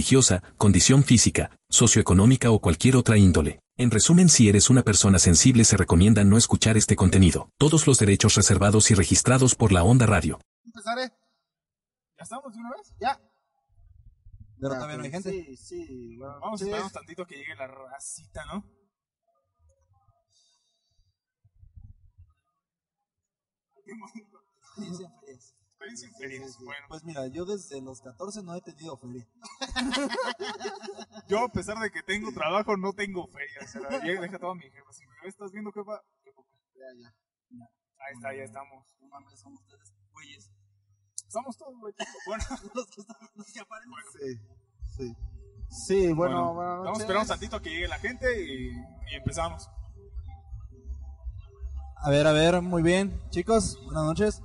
religiosa, condición física, socioeconómica o cualquier otra índole. En resumen, si eres una persona sensible se recomienda no escuchar este contenido. Todos los derechos reservados y registrados por la Onda Radio. Empezaré. ¿Ya estamos de una vez? Ya. Pero todavía no hay gente. Sí, sí. Bueno, Vamos a sí, esperar tantito que llegue la racita, ¿no? experiencia. Bueno, Pues mira, yo desde los 14 no he tenido feria. yo a pesar de que tengo trabajo, no tengo feria. Se la llega- deja toda mi jefa. Si me estás viendo, jefa, qué poca. Ya, ya. Ahí está, ya estamos. No mames, son ustedes, güeyes. Estamos todos, güey. Bueno, Los que están, los que aparecen. Sí, sí. Sí, bueno, bueno, buenas vamos a noches. esperar un tantito a que llegue la gente y, y empezamos. A ver, a ver, muy bien. Chicos, buenas noches.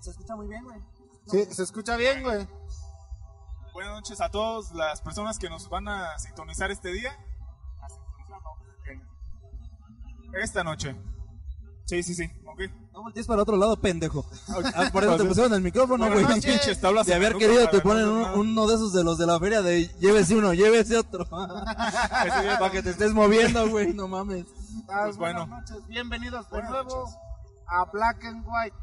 Se escucha muy bien, güey. Sí, se escucha bien, güey. Buenas noches a todas las personas que nos van a sintonizar este día. A sintonizar, no, en- Esta noche. Sí, sí, sí, ok. No voltees para otro lado, pendejo. Ah, por eso te pusieron el micrófono, güey. noches, pinches tablas De haber querido te no ponen un- uno de esos de los de la feria de llévese uno, llévese otro. para que te estés moviendo, güey, no mames. Ah, Pues bueno. Buenas noches, bienvenidos de Buenas nuevo noches. a Black and White.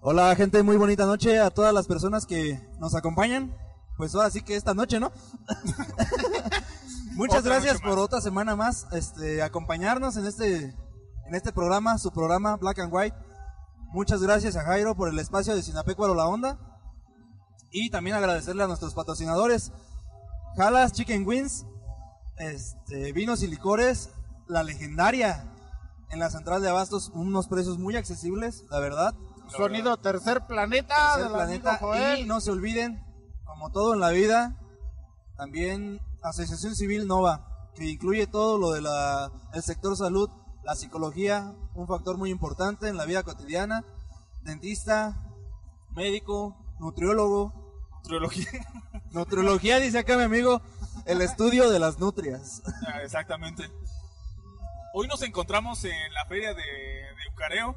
Hola, gente, muy bonita noche a todas las personas que nos acompañan. Pues ahora sí que esta noche, ¿no? Muchas Otra gracias por otra semana más, este, acompañarnos en este, en este programa, su programa Black and White. Muchas gracias a Jairo por el espacio de Sinapecuaro La Onda. Y también agradecerle a nuestros patrocinadores, Jalas Chicken Wings, este, vinos y licores, la legendaria en la central de abastos, unos precios muy accesibles, la verdad. Sonido Tercer Planeta Tercer del planeta Joel. y no se olviden, como todo en la vida, también Asociación Civil Nova, que incluye todo lo de la el sector salud, la psicología, un factor muy importante en la vida cotidiana, dentista, médico, nutriólogo, Trilogía. nutriología dice acá mi amigo, el estudio de las nutrias. Ah, Exactamente. Hoy nos encontramos en la feria de, de Ucareo.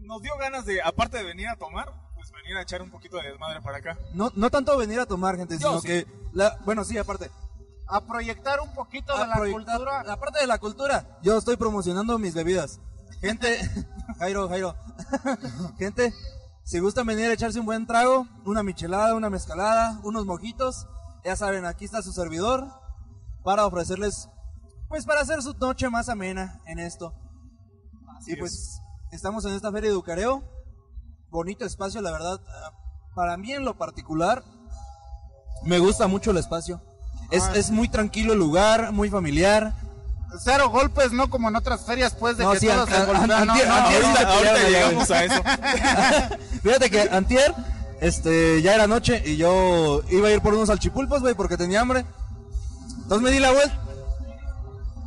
Nos dio ganas de, aparte de venir a tomar, pues venir a echar un poquito de desmadre para acá. No, no tanto venir a tomar gente, Yo sino sí. que, la, bueno sí, aparte, A proyectar un poquito de a la proyectar cultura. la parte de la cultura. Yo estoy promocionando mis bebidas. Gente, Jairo, Jairo. Gente, si gustan venir a echarse un buen trago, una michelada, una mezcalada, unos mojitos, ya saben, aquí está su servidor para ofrecerles, pues para hacer su noche más amena en esto. y es. pues estamos en esta feria de Ucareo. Bonito espacio, la verdad. Para mí en lo particular, me gusta mucho el espacio. Es, Ah, es muy tranquilo el lugar, muy familiar. Cero golpes, no como en otras ferias, pues, de No, que sí, todos se an- golpean. No, antier- no, ahorita- ahorita llegamos a eso. Fíjate que antier, este, ya era noche y yo iba a ir por unos salchipulpos, güey, porque tenía hambre. Entonces me di la vuelta.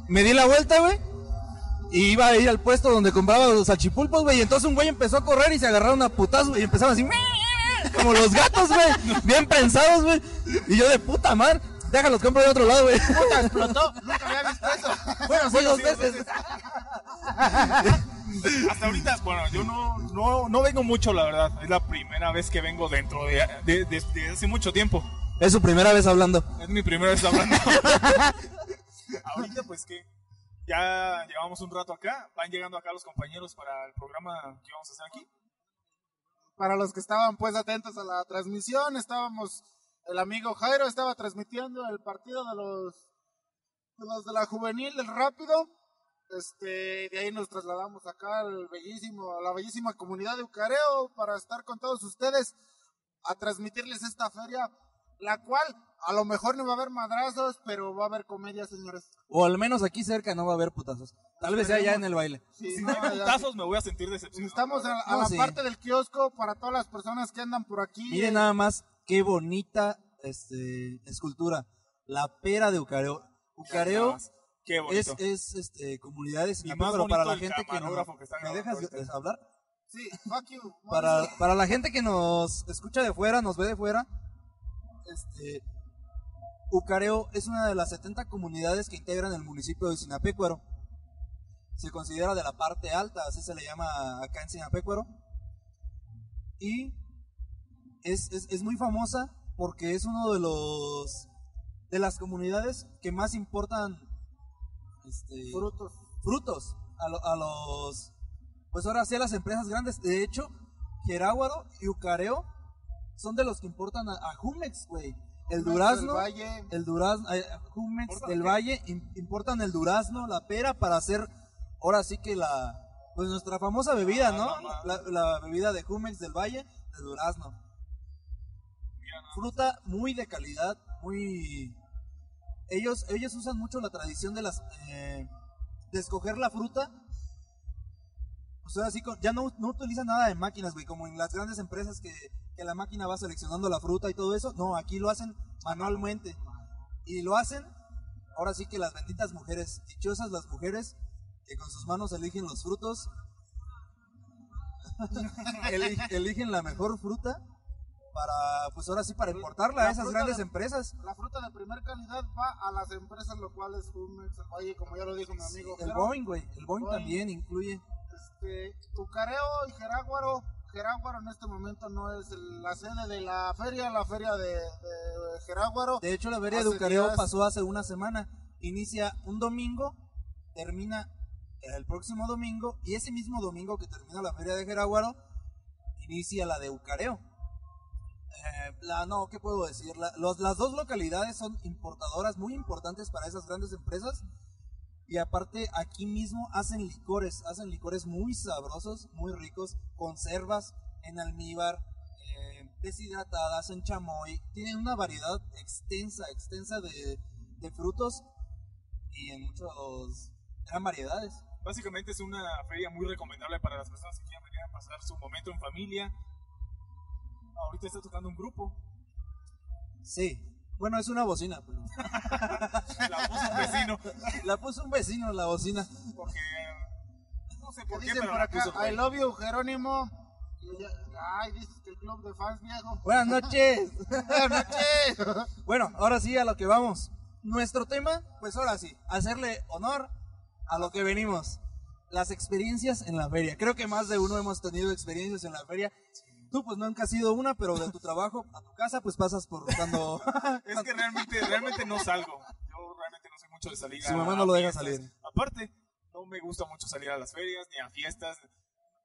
Me di la vuelta, güey. Y iba a ir al puesto donde compraba los salchipulpos, güey. Y entonces un güey empezó a correr y se agarraron a putazos y empezaron así, como los gatos, güey. Bien prensados, güey. Y yo de puta madre, déjalos compro de otro lado, güey. Puta, explotó. Nunca había visto eso. Bueno, Sí, dos veces. Hasta ahorita, bueno, yo no, no, no vengo mucho, la verdad. Es la primera vez que vengo dentro de, de- de- de hace mucho tiempo. Es su primera vez hablando. Es mi primera vez hablando. ahorita, pues que ya llevamos un rato acá. Van llegando acá los compañeros para el programa que vamos a hacer aquí. Para los que estaban, pues, atentos a la transmisión, estábamos, el amigo Jairo estaba transmitiendo el partido de los de, los de la juvenil del rápido. Este, de ahí nos trasladamos acá al bellísimo, a la bellísima comunidad de Ucareo para estar con todos ustedes a transmitirles esta feria la cual a lo mejor no va a haber madrazos, pero va a haber comedia, señores. O al menos aquí cerca no va a haber putazos. Tal vez sea ya en el baile. Sí, Si no, hay putazos, me voy a sentir decepcionado. Estamos a, a No, la sí. parte del kiosco para todas las personas que andan por aquí. Miren Eh, nada más qué bonita este, escultura. La pera de Ucareo. Ucareo Qué es, bonito. es este, comunidad de Y Sinape, más pero para la gente que no... que ¿Me dejas hablar? Sí, fuck you. Para, para la gente que nos escucha de fuera, nos ve de fuera, este, Ucareo es una de las 70 comunidades que integran el municipio de Sinapecuaro. Se considera de la parte alta, así se le llama acá en Sinapecuaro. Y es, es, es muy famosa porque es uno de los de las comunidades que más importan este, Frutos. frutos a, lo- a los pues ahora sí a las empresas grandes de hecho Jeráguaro y Ucareo son de los que importan a, a Jumex güey el Del durazno Valle. el durazno eh, Jumex ¿Importan del qué? Valle im- importan el durazno la pera para hacer ahora sí que la pues nuestra famosa bebida Ah, no la, la bebida de Jumex del Valle de durazno Mira, no. fruta muy de calidad, muy... Ellos, ellos usan mucho la tradición de las... eh, de escoger la fruta. O sea, así con- ya no, no utilizan nada de máquinas, güey, como en las grandes empresas que, que la máquina va seleccionando la fruta y todo eso. No, aquí lo hacen manualmente. Y lo hacen, ahora sí que las benditas mujeres, dichosas las mujeres, que con sus manos eligen los frutos. Eli- eligen la mejor fruta para, pues ahora sí, para importarla a esas grandes de- empresas. La fruta de primer calidad va a las empresas locales Jumex, el Valle, como ya lo dijo mi amigo. El. Boeing, güey, el Boeing Boeing. también incluye. Este, Tucareo y Jeráguaro. Jeráguaro en este momento no es la sede de la feria, la feria de, de Jeráguaro. De hecho, la feria de Hace Ucareo días- pasó hace una semana. Inicia un domingo, termina el próximo domingo, y ese mismo domingo que termina la feria de Jeráguaro, inicia la de Ucareo. Eh, la, no, ¿qué puedo decir? La- los- las dos localidades son importadoras muy importantes para esas grandes empresas. Y aparte, aquí mismo hacen licores, hacen licores muy sabrosos, muy ricos, conservas en almíbar, eh, deshidratadas en chamoy. Tienen una variedad extensa, extensa de, de frutos y en muchos, gran variedades. Básicamente es una feria muy recomendable para las personas que quieran venir a pasar su momento en familia. Ahorita está tocando un grupo. Sí. Bueno, es una bocina, pero La puso un vecino. la puso un vecino la bocina. Porque. No sé ¿Qué por qué, dicen pero por la acá? puso el güey. I love you, Jerónimo. Ay, dices que el club de fans viejo. Buenas noches. Buenas noches. Bueno, ahora sí a lo que vamos. Nuestro tema, pues ahora sí, hacerle honor a lo que venimos. Las experiencias en la feria. Creo que más de uno hemos tenido experiencias en la feria. Tú pues nunca has sido una, pero de tu trabajo a tu casa pues pasas por cuando... Es que realmente, realmente no salgo. Yo realmente no soy mucho de salir Su a- mamá no lo deja fiestas. salir. Aparte, no me gusta mucho salir a las ferias ni a fiestas.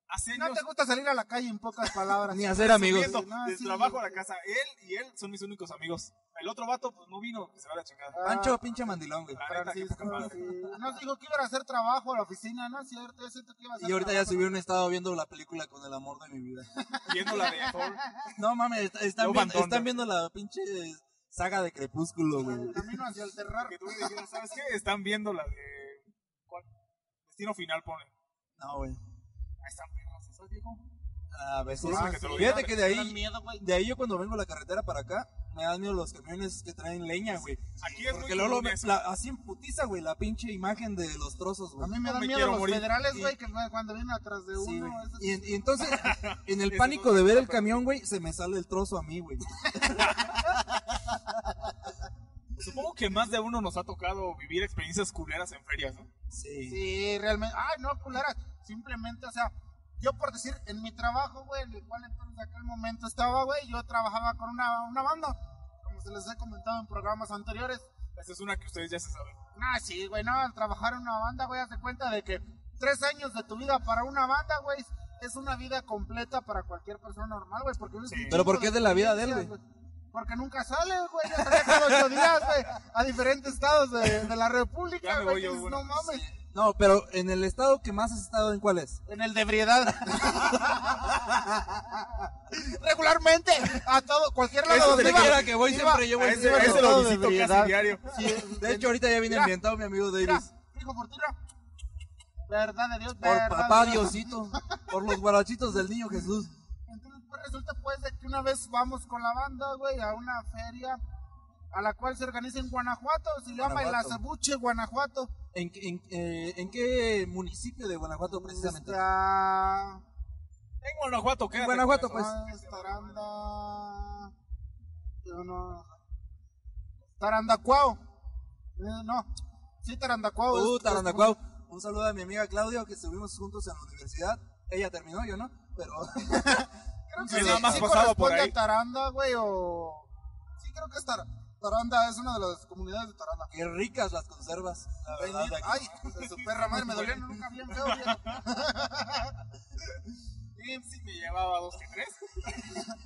Hace No años, te gusta salir a la calle en pocas palabras. Ni hacer amigos. subiendo No, del sí. trabajo a la casa, él y él son mis únicos amigos. El otro vato, pues no vino, que se va a la chingada. Ah, Pancho, pinche mandilón, güey. Francisco, sí. Nos dijo que iba a hacer trabajo a la oficina, ¿no es cierto? Yo siento que iba a hacer Y ahorita ya subió un estado viendo la película con el amor de mi vida. Viendo la de Thor. No mames, est- están, viendo, están viendo la pinche saga de Crepúsculo, güey. El camino hacia el terror. Que tú dijeras, ¿sabes qué? Están viendo la de. ¿Cuál? Destino final, pone. No, güey. Ahí están perros, ¿estás viejo? A veces. Ah, que lo Fíjate que de ahí, miedo, güey. de ahí yo cuando vengo a la carretera para acá, me dan miedo los camiones que traen leña, güey. Aquí es Porque muy luego la- así en putiza, güey, la pinche imagen de los trozos, A güey. mí me No dan me miedo los morir. federales, güey, que cuando vienen atrás de Sí, uno. Y, entonces, en el pánico de ver el camión, güey, se me sale el trozo a mí, güey. Supongo que más de uno nos ha tocado vivir experiencias culeras en ferias, ¿no? Sí. Sí, realmente. Ay, no, culera. Simplemente, o sea, yo por decir, en mi trabajo, güey, en el cual entonces aquel momento estaba, güey, yo trabajaba con una, una banda. Se les he comentado en programas anteriores. Esa es una que ustedes ya se saben. Ah, sí, güey, no, al trabajar en una banda, güey, haz de cuenta de que tres años de tu vida para una banda, güey, es una vida completa para cualquier persona normal, güey, porque es un Pero ¿por qué es de la vida de él, güey? Porque nunca sales, güey, ya ocho días, güey, a diferentes estados de, de la República, Ya me güey, voy yo, dices, bueno. no mames, No, pero en el estado que más has estado, ¿en cuál es? en el de ebriedad. Regularmente, a todo, cualquier lado donde iba, quiera que voy iba- siempre llevo ese, a cigarro. ese lo todo de visito casi diario. Sí, De hecho, ahorita ya viene Mira, ambientado mi amigo Mira, Davis. hijo Fortuna. Verdad de Dios, Por verdad papá. Diosito, por los guarachitos del niño Jesús. Entonces, pues resulta pues de que una vez vamos con la banda, güey, a una feria a la cual se organiza en Guanajuato, se llama el Guanajuato. Acebuche, Guanajuato. ¿En, en, eh, ¿En qué municipio de Guanajuato precisamente? Está... En Guanajuato, quédate. Guanajuato, con eso. pues. Ah, Taranda... Yo no... Tarandacuao. Eh, no, sí, Tarandacuao. Uh, es- Tarandacuau. Un saludo a mi amiga Claudia, que estuvimos juntos en la universidad. Ella terminó, yo no, pero Creo Sí, que sí, más sí pasaba por corresponde ahí. a Taranda, güey, o... Sí, creo que es Tar- Taranda, es una de las comunidades de Taranda. qué ricas las conservas. La verdad. Ay, su perra madre, me dolían nunca bien feo. Sí, sí, me llevaba dos que tres.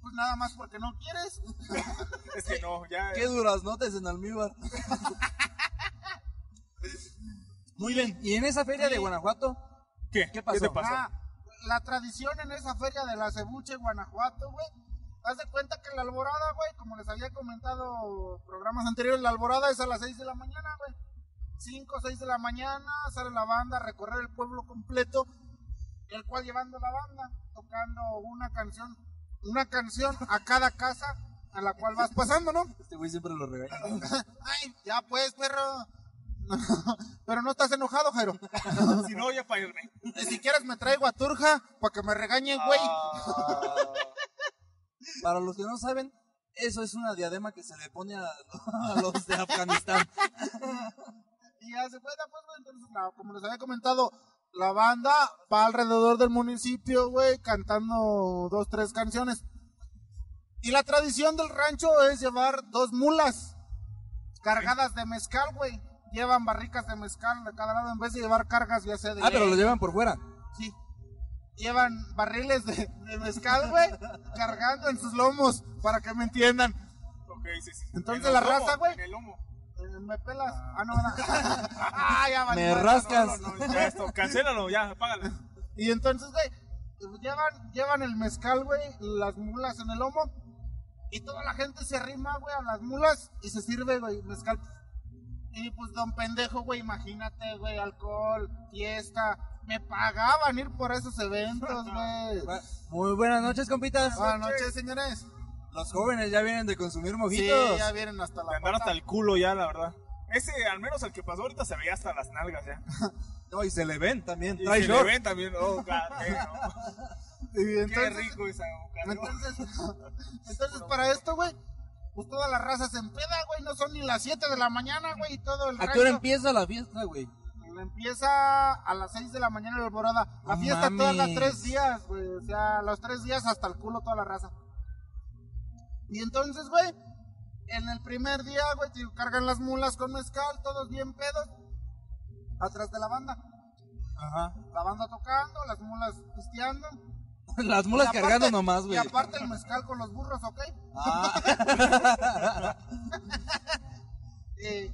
Pues nada más porque no quieres. Es que no, ya. Qué duras notas en almíbar. Muy bien. ¿Y en esa feria de Guanajuato? ¿Qué? ¿Qué pasó? te pasó? Ah, la tradición en esa feria de la Cebuche, Guanajuato, güey. Haz de cuenta que la alborada, güey, como les había comentado programas anteriores, la alborada es a las 6 de la mañana, güey. 5 o 6 de la mañana sale la banda a recorrer el pueblo completo, el cual llevando la banda, tocando una canción, una canción a cada casa a la cual vas pasando, ¿no? Este güey siempre lo regaña. Ay, ya pues, perro. Pero no estás enojado, Jairo. Si no, ya para irme. Ni siquiera me traigo a Turja para que me regañe, güey. Ah, Para los que no saben, eso es una diadema que se le pone a, a los de Afganistán. Y ya se cuenta, pues. Entonces, como les había comentado, la banda va alrededor del municipio, güey, cantando dos, tres canciones. Y la tradición del rancho es llevar dos mulas cargadas de mezcal, güey. Llevan barricas de mezcal de cada lado en vez de llevar cargas, ya sea de. Ah, pero lo llevan por fuera. Sí. Llevan barriles de, de mezcal, güey, cargando en sus lomos, para que me entiendan. ok, sí, sí. Entonces En la raza, güey. En el lomo. Eh, ¿Me pelas? Ah, no, no. ah, ya valió Me rascas. No, no, ya esto, cancélalo, ya, apágalo. Y entonces, güey, llevan, llevan el mezcal, güey, las mulas en el lomo. Y toda la gente se arrima, güey, a las mulas y se sirve, güey, mezcal. Y pues, don pendejo, güey, imagínate, güey, alcohol, fiesta. Me pagaban ir por esos eventos, güey. Muy buenas noches, compitas. Buenas noches, señores. Los jóvenes ya vienen de consumir Sí, mojitos. ya vienen hasta la De andar pata. hasta el culo ya, la verdad. Ese, al menos el que pasó ahorita, se veía hasta las nalgas ya. No, y se le ven también. Y Trae se le ven también. Oh. Y Qué entonces, rico esa boca. Entonces, entonces para esto, güey, pues toda la raza se empeda, güey. No son ni las 7 de la mañana, güey. Y todo el ¿A qué hora empieza la fiesta, güey? Empieza a las 6 de la mañana la alborada. La No fiesta todas las mames. tres días, güey. O sea, los tres días hasta el culo toda la raza. Y entonces, güey, en el primer día, güey, te cargan las mulas con mezcal, todos bien pedos. Atrás de la banda. Ajá. La banda tocando, las mulas pisteando. Las mulas Y aparte- cargando nomás, Y güey. aparte el mezcal con los burros, ¿ok? Ah. Eh,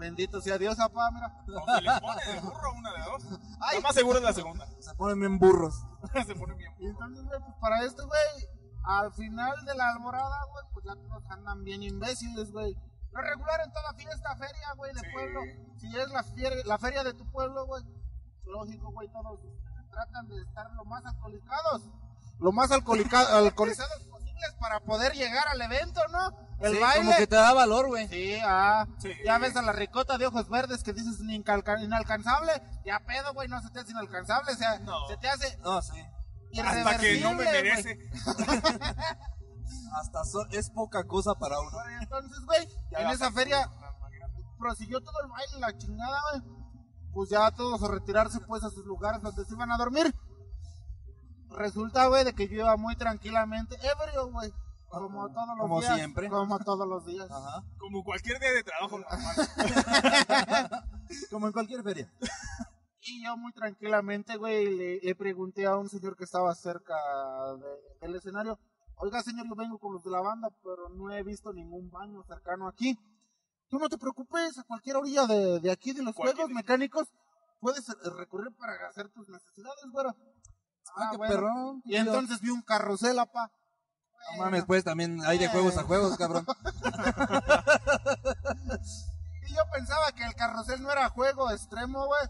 Bendito sea Dios, papá, mira. O se les pone de burro una de dos. Ay. Lo más seguro es la segunda. Se ponen bien burros. se pone bien. Y entonces, güey, pues para esto, güey, al final de la alborada, güey, pues ya todos andan bien imbéciles, güey. Lo regular en toda fiesta, feria, güey, de Sí. pueblo. Si es la feria, la feria de tu pueblo, güey, lógico, güey, todos tratan de estar lo más alcoholicados. Lo más alcoholizados para poder llegar al evento, ¿no? El Sí, baile. Como que te da valor, güey. Sí, ah, Sí. ya ves a la ricota de ojos verdes que dices inalcanzable, ya pedo, güey, no se te hace inalcanzable, o sea, No. se te hace No, sí. Hasta que no me merece. Hasta so- es poca cosa para uno. Entonces, güey, en esa feria prosiguió todo el baile, la chingada, güey. Pues ya todos a retirarse pues a sus lugares donde se iban a dormir. Resulta, güey, de que yo iba muy tranquilamente ebrio, güey. Como todos los Como días. siempre. Como todos los días. Ajá. Como cualquier día de trabajo normal. Como en cualquier feria. Y yo muy tranquilamente, güey, le, le pregunté a un señor que estaba cerca de- del escenario, oiga señor, yo vengo con los de la banda, pero no he visto ningún baño cercano aquí. Tú no te preocupes, a cualquier orilla de, de aquí de los juegos mecánicos puedes eh, recurrir para hacer tus necesidades, güero. Ah, qué bueno. perrón. Y entonces vi un carrusel, apa. No mames, pues también hay de juegos a juegos, cabrón. Y yo pensaba que el carrusel no era juego extremo, güey.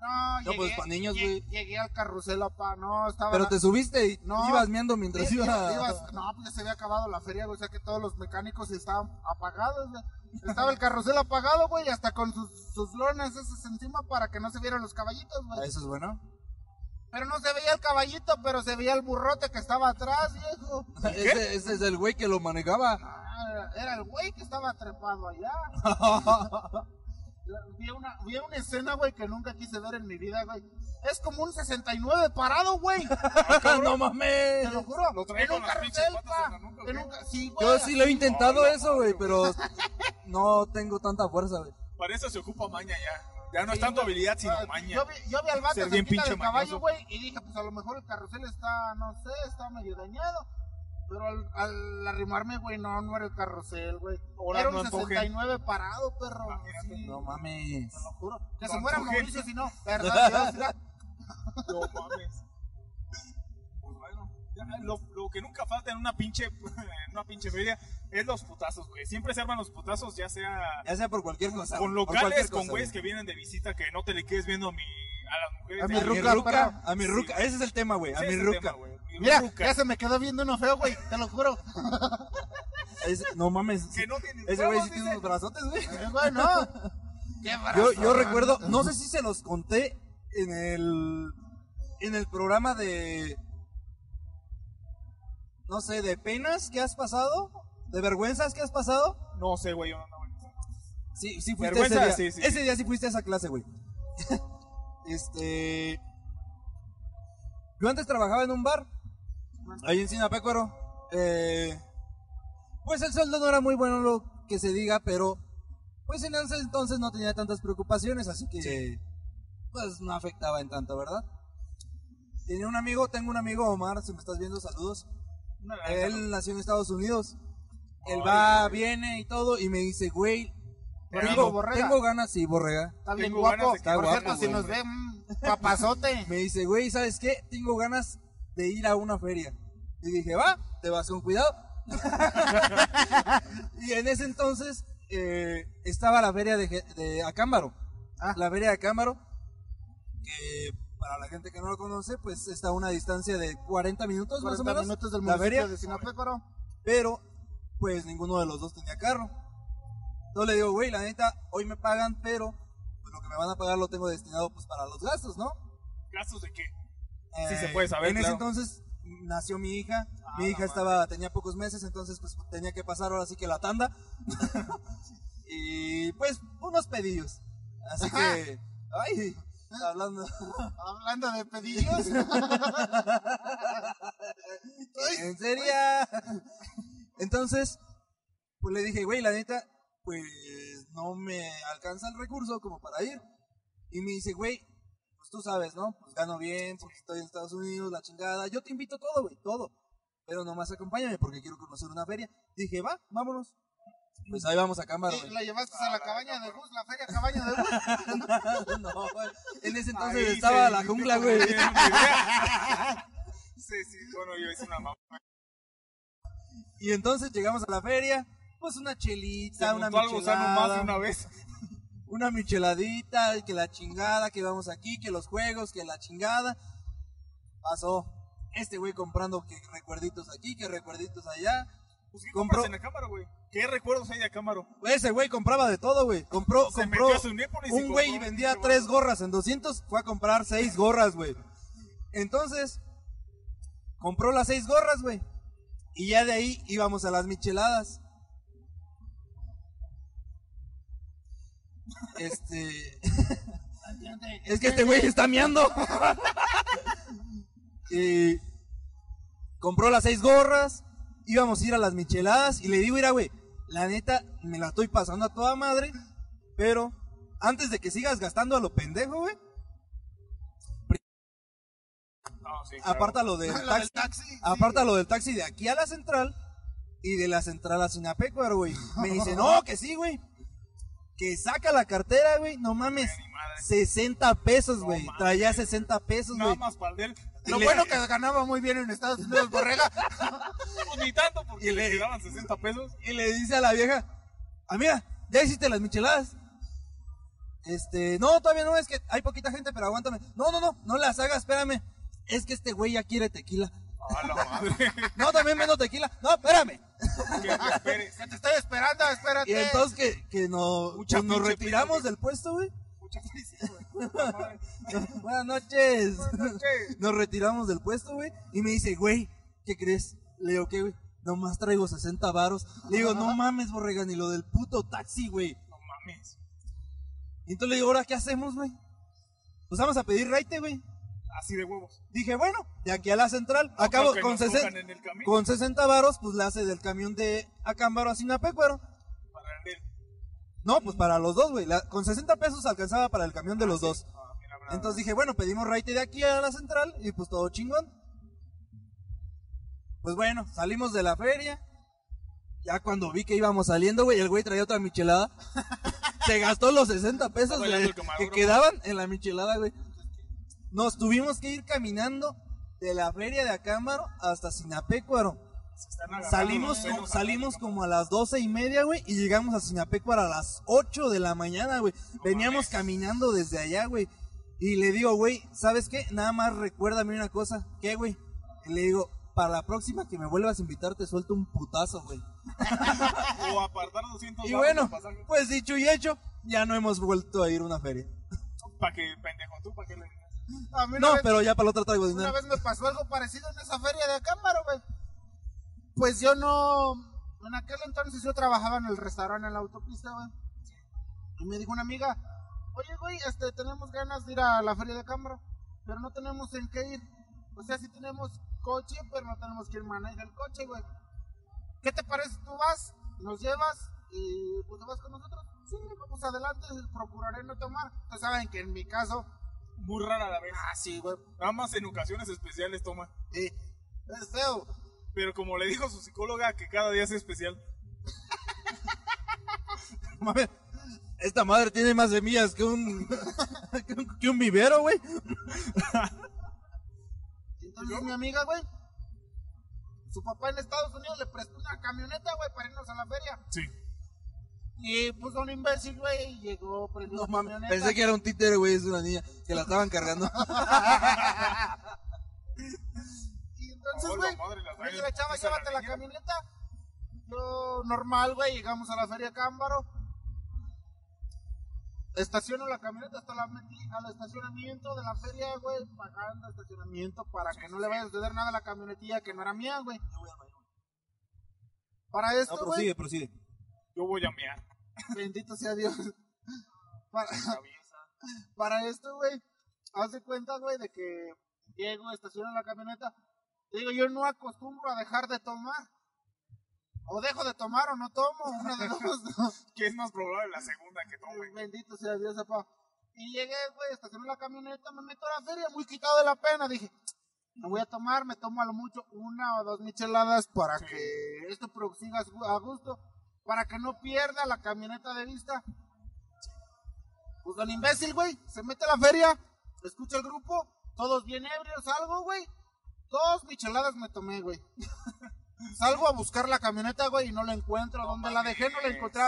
No, No, llegué, pues, pa' niños, güey. Llegué al carrusel, apa. No, estaba... Pero la- te subiste y No. ibas viendo mientras iba. ibas- no, pues ya se había acabado la feria, güey. O sea que todos los mecánicos estaban apagados, güey. Estaba el carrusel apagado, güey, hasta con sus, sus lonas esas encima para que no se vieran los caballitos, güey. Eso es bueno. Pero no se veía el caballito, pero se veía el burrote que estaba atrás, viejo. Ese, ese es el güey que lo manejaba. Ah, era el güey que estaba trepado allá. Vi una, vi una escena, güey, que nunca quise ver en mi vida, güey. Es como un 69 parado, güey. no mames. Te lo juro. Lo en un en sí, güey. Yo sí lo he intentado no, eso, güey, pero no tengo tanta fuerza, güey. Para eso se ocupa maña ya. Ya no Sí, es tanto habilidad, sino maña. Yo vi, yo vi al vato Ser bien pinche del caballo, güey, y dije, pues a lo mejor el carrusel está, no sé, está medio dañado. Pero al, al arrimarme, güey, no, no era el carrusel, güey. Era no un empujen. 69 parado, perro. Imagínate. Sí, No mames. te lo juro. Que No se muera. Mauricio si no. Verdad, Dios. No mames. Pues ya, lo, lo que nunca falta en una pinche, en una pinche feria es los putazos, güey. Siempre se arman los putazos, ya sea Ya sea por cualquier cosa. con locales, cualquier con cosa, güeyes que vienen de visita, que no te le quedes viendo a mi, a las mujeres. A mi ruca, a mi Sí. ruca. Ese es el tema, güey. A mi ruca. tema, güey. Mi Mira, ruca. ya se me quedó viendo uno feo, güey, te lo juro. No mames. Que no tiene Ese güey sí tiene unos brazotes, güey. Eh, güey, no. Qué Yo, yo recuerdo, no sé si se los conté en el en el programa de no sé, de penas que has pasado, de vergüenzas que has pasado. No sé, güey, yo no andaba en eso. Sí, sí fuiste ese día. sí, sí. Ese día sí fuiste a esa clase, güey. este Yo antes trabajaba en un bar ahí en Sinapecuaro. Eh, pues el sueldo no era muy bueno lo que se diga, pero pues en ese entonces no tenía tantas preocupaciones, así que pues no afectaba en tanto, ¿verdad? Tenía un amigo, tengo un amigo Omar, si me estás viendo, saludos. Él nació en Estados Unidos. Él Ay, va, güey. viene y todo, y me dice, güey, tengo, borrega. tengo ganas, sí, borrega. Está bien Tengo guapo. ganas de que- Está Por guapo, cierto, si güey. nos ve, mm, papazote. Me dice, güey, ¿sabes qué? Tengo ganas de ir a una feria. Y dije, va, te vas con cuidado. y en ese entonces eh, estaba la feria de, Je- de Acámbaro. Ah. La feria de Acámbaro, que para la gente que no lo conoce, pues está a una distancia de 40 minutos más o 40 menos. minutos del municipio feria, de Sinapecuaro. pero pues ninguno de los dos tenía carro. Entonces le digo, güey, la neta, hoy me pagan, pero pues, lo que me van a pagar lo tengo destinado pues para los gastos, ¿no? ¿Gastos de qué? Sí Eh, se puede saber, En ese claro. entonces nació mi hija. Ah, mi hija estaba tenía pocos meses, entonces pues tenía que pasar ahora sí que la tanda. y pues unos pedillos. Así que ay, hablando Hablando de pedillos. en serio. Entonces, pues le dije, güey, la neta, pues no me alcanza el recurso como para ir. Y me dice, güey, pues tú sabes, ¿no? Pues gano bien porque estoy en Estados Unidos, la chingada. Yo te invito todo, güey, todo. Pero nomás acompáñame porque quiero conocer una feria. Dije, va, vámonos. Pues ahí vamos a cámara, Y güey. la llevaste a la cabaña de Gus, la feria cabaña de Gus. no, güey. En ese entonces Ahí estaba se- la jungla, güey. una. Sí, sí, bueno, yo hice una mamá. Y entonces llegamos a la feria. Pues una Se chelita, una montó al gusano más de michelada. una vez. una micheladita, que la chingada, que vamos aquí, que los juegos, que la chingada. Pasó. Este güey comprando que recuerditos aquí, que recuerditos allá. Pues, ¿qué Compró- en la cámara, güey? ¿Qué recuerdos hay de cámara? Ese güey compraba de todo, güey. Compró, Se compró metió a Cinépolis y un güey y vendía tres gorras en 200, fue a comprar seis gorras, güey. Entonces, compró las seis gorras, güey. Y ya de ahí íbamos a las micheladas. Este... Es que este güey está meando. y compró las seis gorras, íbamos a ir a las micheladas y le digo, mira, güey, la neta, me la estoy pasando a toda madre, pero antes de que sigas gastando a lo pendejo, güey, No, sí, claro. aparta lo del taxi, taxi, sí. aparta lo del taxi de aquí a la central y de la central a Sinapecuaro, güey. Me dice, no, que sí, güey. Que saca la cartera, güey, no mames. Ni madre. 60 pesos, güey. Traía 60 pesos, Nada güey. más para el Lo bueno que ganaba muy bien en Estados Unidos, Borrega. Pues ni tanto, porque Y le, le- daban 60 pesos. Y le dice a la vieja, amiga, ¿ya hiciste las micheladas? Este, no, todavía no, es que hay poquita gente, pero aguántame. No, no, no, no las hagas, espérame. Es que este güey ya quiere tequila. A la madre. No, también menos tequila. No, espérame. que te estoy esperando, espérate. Y entonces que, que nos, Mucha pues nos retiramos del puesto, güey. Mucha prisa, güey. Puta madre. Buenas noches. Nos retiramos del puesto, güey. Y me dice, güey, ¿qué crees? Le digo, ¿qué, güey? Nomás traigo 60 varos. Le digo, no mames, borrega, ni lo del puto taxi, güey. No mames. Y entonces le digo, ¿ahora qué hacemos, güey? Pues vamos a pedir raite, güey. Así de huevos. Dije, bueno, de aquí a la central, No acabo con, nos 60, cojan en el camino. con 60 varos, pues le hace del camión de Acámbaro a Sinapecuaro. Para el No, pues para los dos, güey. Con 60 pesos alcanzaba para el camión de los dos. Ah. Entonces dije, bueno, pedimos raite de aquí a la central y pues todo chingón. Pues bueno, salimos de la feria. Ya cuando vi que íbamos saliendo, güey, el güey traía otra michelada. Se gastó los 60 pesos de- que quedaban en la michelada, güey. Nos tuvimos que ir caminando de la feria de Acámbaro hasta Sinapecuaro. Salimos, como, salimos como a las doce y media, güey, y llegamos a Sinapecuaro a las 8 de la mañana, güey. Veníamos caminando desde allá, güey. Y le digo, güey, ¿sabes qué? Nada más recuérdame una cosa. ¿Qué, güey? Y le digo, para la próxima que me vuelvas a invitar te suelto un putazo, güey. O apartar 200 Y bueno, pues dicho y hecho, ya no hemos vuelto a ir a una feria. Pa' que, pendejo, tú, pa' que le digas. A mí una No, vez- pero ya para la otra traigo Una dinero. vez me pasó algo parecido en esa feria de Acámbaro, güey. Pues yo no. En aquel entonces yo trabajaba en el restaurante en la autopista, güey. Y me dijo una amiga: Oye, güey, este, tenemos ganas de ir a la feria de Acámbaro, pero no tenemos en qué ir. O sea, sí tenemos coche, pero no tenemos quien maneje el coche, güey. ¿Qué te parece? Tú vas, nos llevas y pues te vas con nosotros. Sí, vamos adelante, procuraré no tomar. Ustedes saben que en mi caso, Muy rara a la vez. ah, sí, güey. Nada más en ocasiones especiales toma. es feo. Pero como le dijo su psicóloga que cada día es especial. Mames, Esta madre tiene más semillas que un, que un, que un vivero, güey. Entonces mi amiga, güey, su papá en Estados Unidos le prestó una camioneta, güey, para irnos a la feria. Sí. Y pues un imbécil, güey, llegó, prendió No camioneta. pensé que era un títere, güey, es una niña, que la estaban cargando. Entonces, güey, dice rayas, la chava, ¿esa la llévate la camioneta. Yo, normal, güey, llegamos a la feria Cámbaro. Estaciono la camioneta, hasta la metí al estacionamiento de la feria, güey, pagando estacionamiento para que no le vaya a suceder nada a la camionetilla que no era mía, güey. Para esto, No, güey, prosigue, prosigue. Yo voy a mear. bendito sea Dios. Para, para esto, güey, haz de cuenta, güey, de que llego, estaciono la camioneta. Digo, yo no acostumbro a dejar de tomar. O dejo de tomar o no tomo, una de dos. Que es más probable la segunda que tome. Bendito sea Dios, papá. Y llegué, güey, estacioné la camioneta, me meto a la feria, muy quitado de la pena. Dije, no voy a tomar, me tomo a lo mucho una o dos micheladas para que esto prosiga a gusto, para que no pierda la camioneta de vista. Pues don imbécil, güey, se mete a la feria, escucha el grupo, todos bien ebrios, salgo, güey. Dos micheladas me tomé, güey. Salgo a buscar la camioneta, güey, y no la encuentro. ¿Dónde la dejé? No la encontré.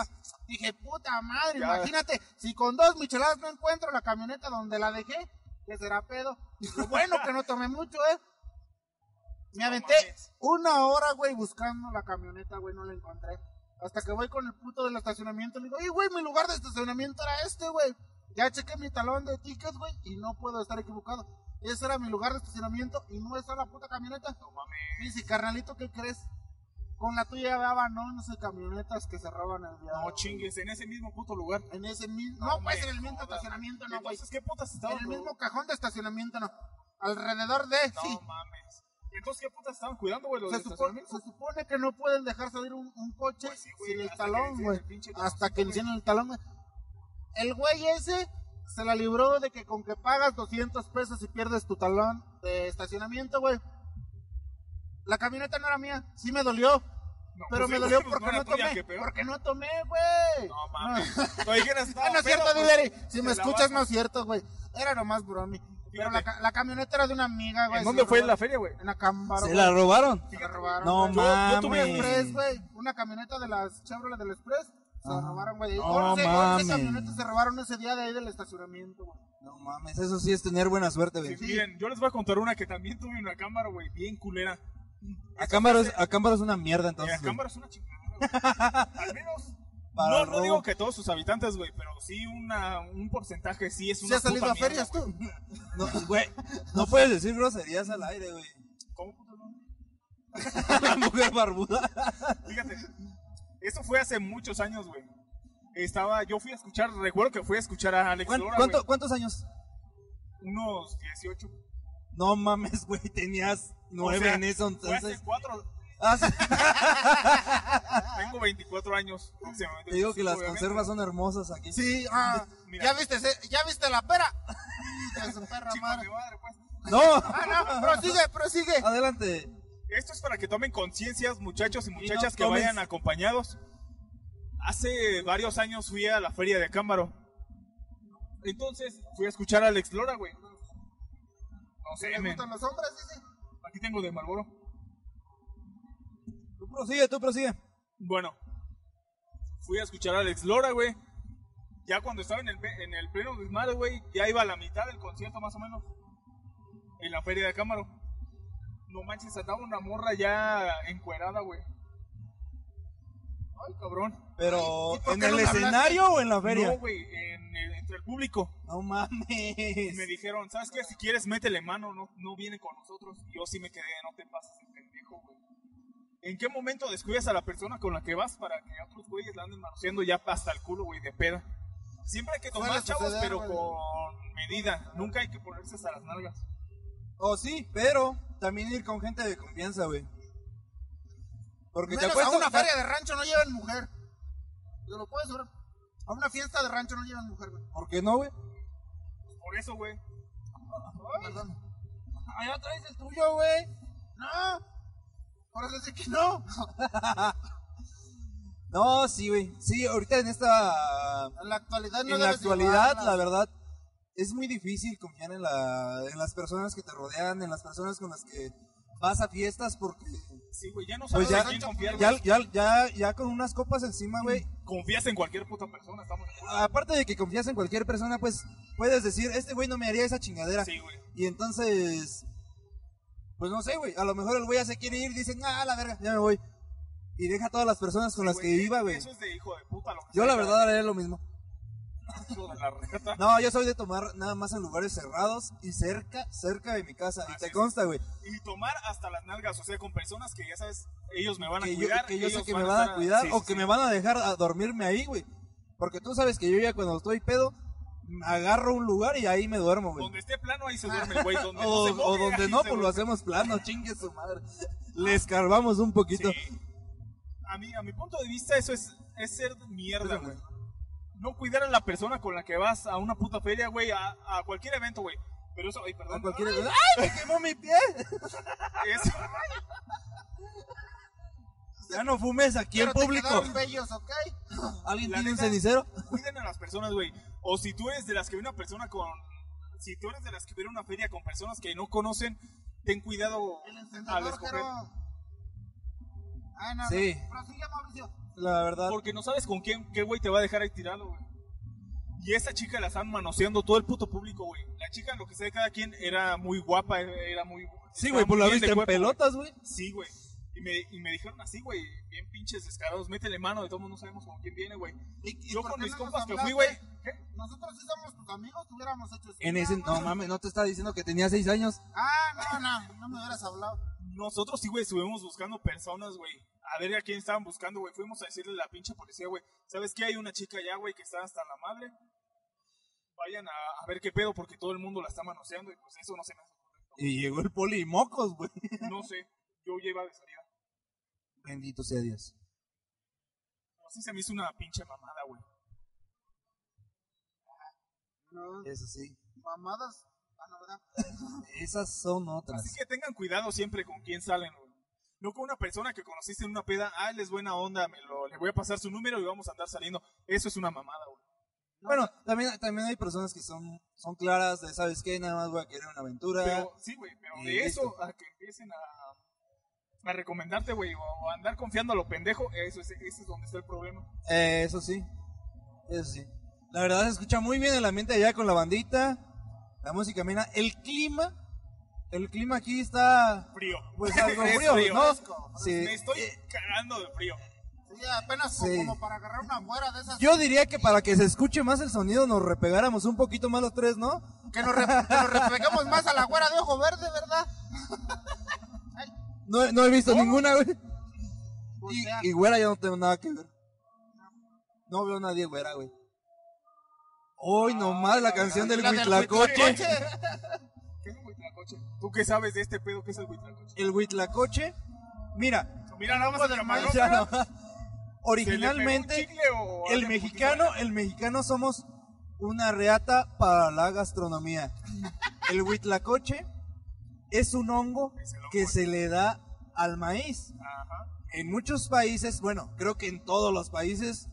Dije, puta madre, Ya. imagínate, si con dos micheladas no encuentro la camioneta donde la dejé, que será pedo. Lo bueno que no tomé mucho, ¿eh? Me aventé una hora, güey, buscando la camioneta, güey, no la encontré. Hasta que voy con el puto del estacionamiento, le digo, ¡Ey, güey, mi lugar de estacionamiento era este, güey! Ya chequé mi talón de tickets, güey, y no puedo estar equivocado. Ese era mi lugar de estacionamiento y no está la puta camioneta. No mames. Dice, carnalito, ¿qué crees? Con la tuya daban 11 camionetas que se roban el día. No chingues, en ese mismo puto lugar. En ese mismo. No No, pues en el mismo estacionamiento, no, güey. Entonces, ¿qué putas En estaban el mismo cajón de estacionamiento, no. Alrededor de, No sí. mames. Entonces, ¿qué putas estaban cuidando, güey? Se de supone, se supone que no pueden dejar salir un, un coche Pues sí, sin el talón, güey. Hasta que encienden el talón, güey. El güey ese se la libró de que con que pagas 200 pesos y pierdes tu talón de estacionamiento, güey. La camioneta no era mía, sí me dolió. No, Pero pues me sí, dolió pues porque no no, tuya, tomé. Porque no tomé, güey. No mames. No dijeras, Ah, no es cierto, pues, Dileri. Si me escuchas, no es cierto, güey. Era nomás bromi. Pero la, la camioneta era de una amiga, güey. ¿En dónde la fue robaron. la feria, güey? En Acámbaro. ¿Se la robaron? Se la robaron. No güey. Yo- yo tuve mames. Express, güey. Una camioneta de las Chevrolet del Express. Se la Ah. robaron, güey. No 11, 11 mames. camionetas se robaron ese día de ahí del estacionamiento, güey. No mames, eso sí es tener buena suerte, güey. Sí, Miren, yo les voy a contar una que también tuve en cámara, güey, bien culera. Acámbaro es, Acámbaro es una mierda En entonces. cámara es una chingada, güey. Al menos. Para No, no digo que todos sus habitantes, güey, pero sí una, un porcentaje sí es ¿Sí una has salido puta a ferias mierda, tú? No, güey, no puedes decir groserías al aire, güey. ¿Cómo puto no? La mujer barbuda. Fíjate, eso fue hace muchos años, güey. Estaba, yo fui a escuchar, recuerdo que fui a escuchar a Alex ¿Cuán- Lora, cuánto- güey. ¿Cuántos años? Unos 18. No mames, güey, tenías nueve O sea, en eso Fue hace entonces. cuatro, Ah, tengo 24 años. Te digo que Sí, las obviamente. conservas son hermosas aquí. Sí, ah, Mira. ¿ya viste, ¿ya viste la pera? Perra Chinga madre. madre, pues. No, Ah, no, prosigue, prosigue. adelante. Esto es para que tomen conciencias, muchachos y muchachas, no que vayan acompañados. Hace varios años fui a la feria de Cámbaro. Entonces fui a escuchar a Alex Lora, güey. No sé, ¿Te men. gustan los hombres? Dice. Aquí tengo de Marlboro. Tú prosigue, tú prosigue. Bueno, fui a escuchar a Alex Lora, güey. Ya cuando estaba en el, en el pleno desmadre, güey, ya iba a la mitad del concierto más o menos. En la feria de Cámaro. No manches, andaba una morra ya encuerada, güey. Ay, cabrón. Pero, Ay, ¿y por ¿en qué el hablaste? escenario o en la feria? No, güey, en el- entre el público. No mames. Me dijeron, ¿sabes qué? Si quieres, métele mano, no, no viene con nosotros. Y yo sí me quedé, no te pases el pendejo, güey. ¿En qué momento descuidas a la persona con la que vas para que otros güeyes la anden manoseando ya hasta el culo, güey, de peda? Siempre hay que tomar, Suele chavos, suceder, pero güey. con medida. Nunca hay que ponerse hasta las nalgas. Oh, sí, pero también ir con gente de confianza, güey. Porque te Menos apuesto a una te- feria de rancho no llevan mujer. Te lo puedes ver. A una fiesta de rancho no llevan mujer, güey. ¿Por qué no, güey? Por eso, güey. Perdón. Allá traes el tuyo, güey. No. Por eso dice que no. No, sí, güey. Sí, ahorita en esta... En la actualidad no en la actualidad, la verdad, es muy difícil confiar en, la, en las personas que te rodean, en las personas con las que vas a fiestas, porque Sí, güey, ya no sabes pues ya, quién confiar, ya, güey. ya, ya, ya con unas copas encima, güey, Confías en cualquier puta persona, estamos de acuerdo. aparte de que confías en cualquier persona, pues puedes decir, este güey no me haría esa chingadera. Sí, güey. Y entonces, pues no sé, güey, a lo mejor el güey ya se quiere ir, dicen, ah, la verga, ya me voy. Y deja a todas las personas con las que iba, güey. Eso es de hijo de puta, lo que Yo sea, la verdad haré lo mismo. hijo de la reta. No, yo soy de tomar nada más en lugares cerrados y cerca, cerca de mi casa. Y te es. consta, güey. Y tomar hasta las nalgas, o sea, con personas que ya sabes, ellos me van a que yo, cuidar. que yo sé que me van a cuidar sí, o sí, que sí. me van a dejar a dormirme ahí, güey. Porque tú sabes que yo ya cuando estoy pedo, agarro un lugar y ahí me duermo, güey. Donde esté plano, ahí se duerme güey. Donde O, no se o moje, donde no, pues lo hacemos plano, chingue su madre. Le escarbamos un poquito. A mi, a mi punto de vista, eso es, es ser mierda, güey. No cuidar a la persona con la que vas a una puta feria, güey, a, a cualquier evento, güey. Pero eso, ay, A perdón. cualquier- ¡Ay, me quemó mi pie! Eso- Ya no fumes aquí Pero en te público. quedaron bellos, ¿ok? ¿Alguien La tiene un neta- cenicero? cuiden a las personas, güey. O si tú eres de las que ve una persona con. Si tú eres de las que ve una feria con personas que no conocen, ten cuidado El al encendedor, escoger. Jero. Ah, no. Sí. no. Prosigue, Mauricio. La verdad. Porque no sabes con quién, qué güey te va a dejar ahí tirado, güey. Y esa chica la están manoseando todo el puto público, güey. La chica, lo que sé de cada quien, era muy guapa, era muy. Sí, güey, pues la viste en cuerpo, pelotas, güey. Sí, güey. Y me, y me dijeron así, güey, bien pinches descarados, métele mano, de todos no sabemos con quién viene, güey. ¿Y- y Yo con mis no compas que fui, güey. Nosotros sí somos tus amigos, te hubiéramos hecho En sí, ese, no mames, no te estaba diciendo que tenía seis años. Ah, no, no, no me hubieras hablado. Nosotros sí, güey, estuvimos buscando personas, güey. A ver a quién estaban buscando, güey. Fuimos a decirle a la pinche policía, güey. ¿Sabes qué? Hay una chica allá, güey, que está hasta la madre. Vayan a, a ver qué pedo porque todo el mundo la está manoseando y pues eso no se me hace correcto. Y llegó el poli y mocos, güey. No sé, yo lleva de salida. Bendito sea Dios. Pero sí se me hizo una pinche mamada, güey. No, Eso sí. mamadas. Ah, no, ¿verdad? Esas son otras. Así que tengan cuidado siempre con quién salen, güey. No con una persona que conociste en una peda, ah, él es buena onda, me lo, le voy a pasar su número y vamos a andar saliendo. Eso es una mamada, güey. Bueno, también, también hay personas que son, son claras de, ¿sabes qué? Nada más voy a querer una aventura. Pero, sí, güey, pero de eso a que empiecen a, a recomendarte, güey, o, andar confiando a lo pendejo, eso es, ese es donde está el problema. Eh, eso sí, eso sí. La verdad se escucha muy bien el ambiente allá con la bandita, la música amena, el clima, el clima aquí está, Frío. pues algo Es frío, ¿no? Sí. Me estoy cagando de frío. Sí, apenas Sí. como para agarrar una güera de esas. Yo diría que para que se escuche más el sonido nos repegáramos un poquito más los tres, ¿no? Que nos, re- que nos repegamos más a la güera de ojo verde, ¿verdad? No, no he visto ninguna, güey. Y, y güera yo no tengo nada que ver. No veo a nadie güera, güey. Hoy nomás la canción del La Huitlacoche. ¿Qué es un huitlacoche? ¿Tú qué sabes de este pedo? ¿Qué es el huitlacoche? El Huitlacoche, mira, Mira, nada más el camarón. ya no. ¿Se le pegó originalmente o el mexicano, el mexicano somos una reata para la gastronomía. El huitlacoche es un hongo que se le da al maíz. Ajá. En muchos países, bueno, creo que en todos los países,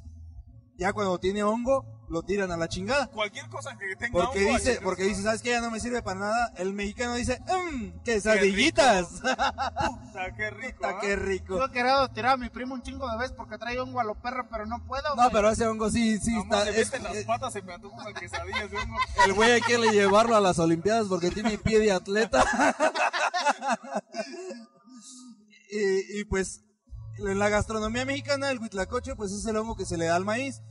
ya cuando tiene hongo, lo tiran a la chingada. Cualquier cosa que tenga Porque hongo, dice, porque dice, ¿sabes qué? Ya no me sirve para nada. El mexicano dice, mmm, quesadillitas. Puta, qué rico. Puta, ¿ah? qué rico. Yo he querido tirar a mi primo un chingo de veces porque trae hongo a lo perro, pero no puedo. No, pero ese hongo sí, sí Nomás está. le es- las eh, patas, se me antoja unas quesadillas de hongo. el güey hay que llevarlo a las Olimpiadas porque tiene pie de atleta. y, y pues, en la gastronomía mexicana, el huitlacoche, pues es el hongo que se le da al maíz.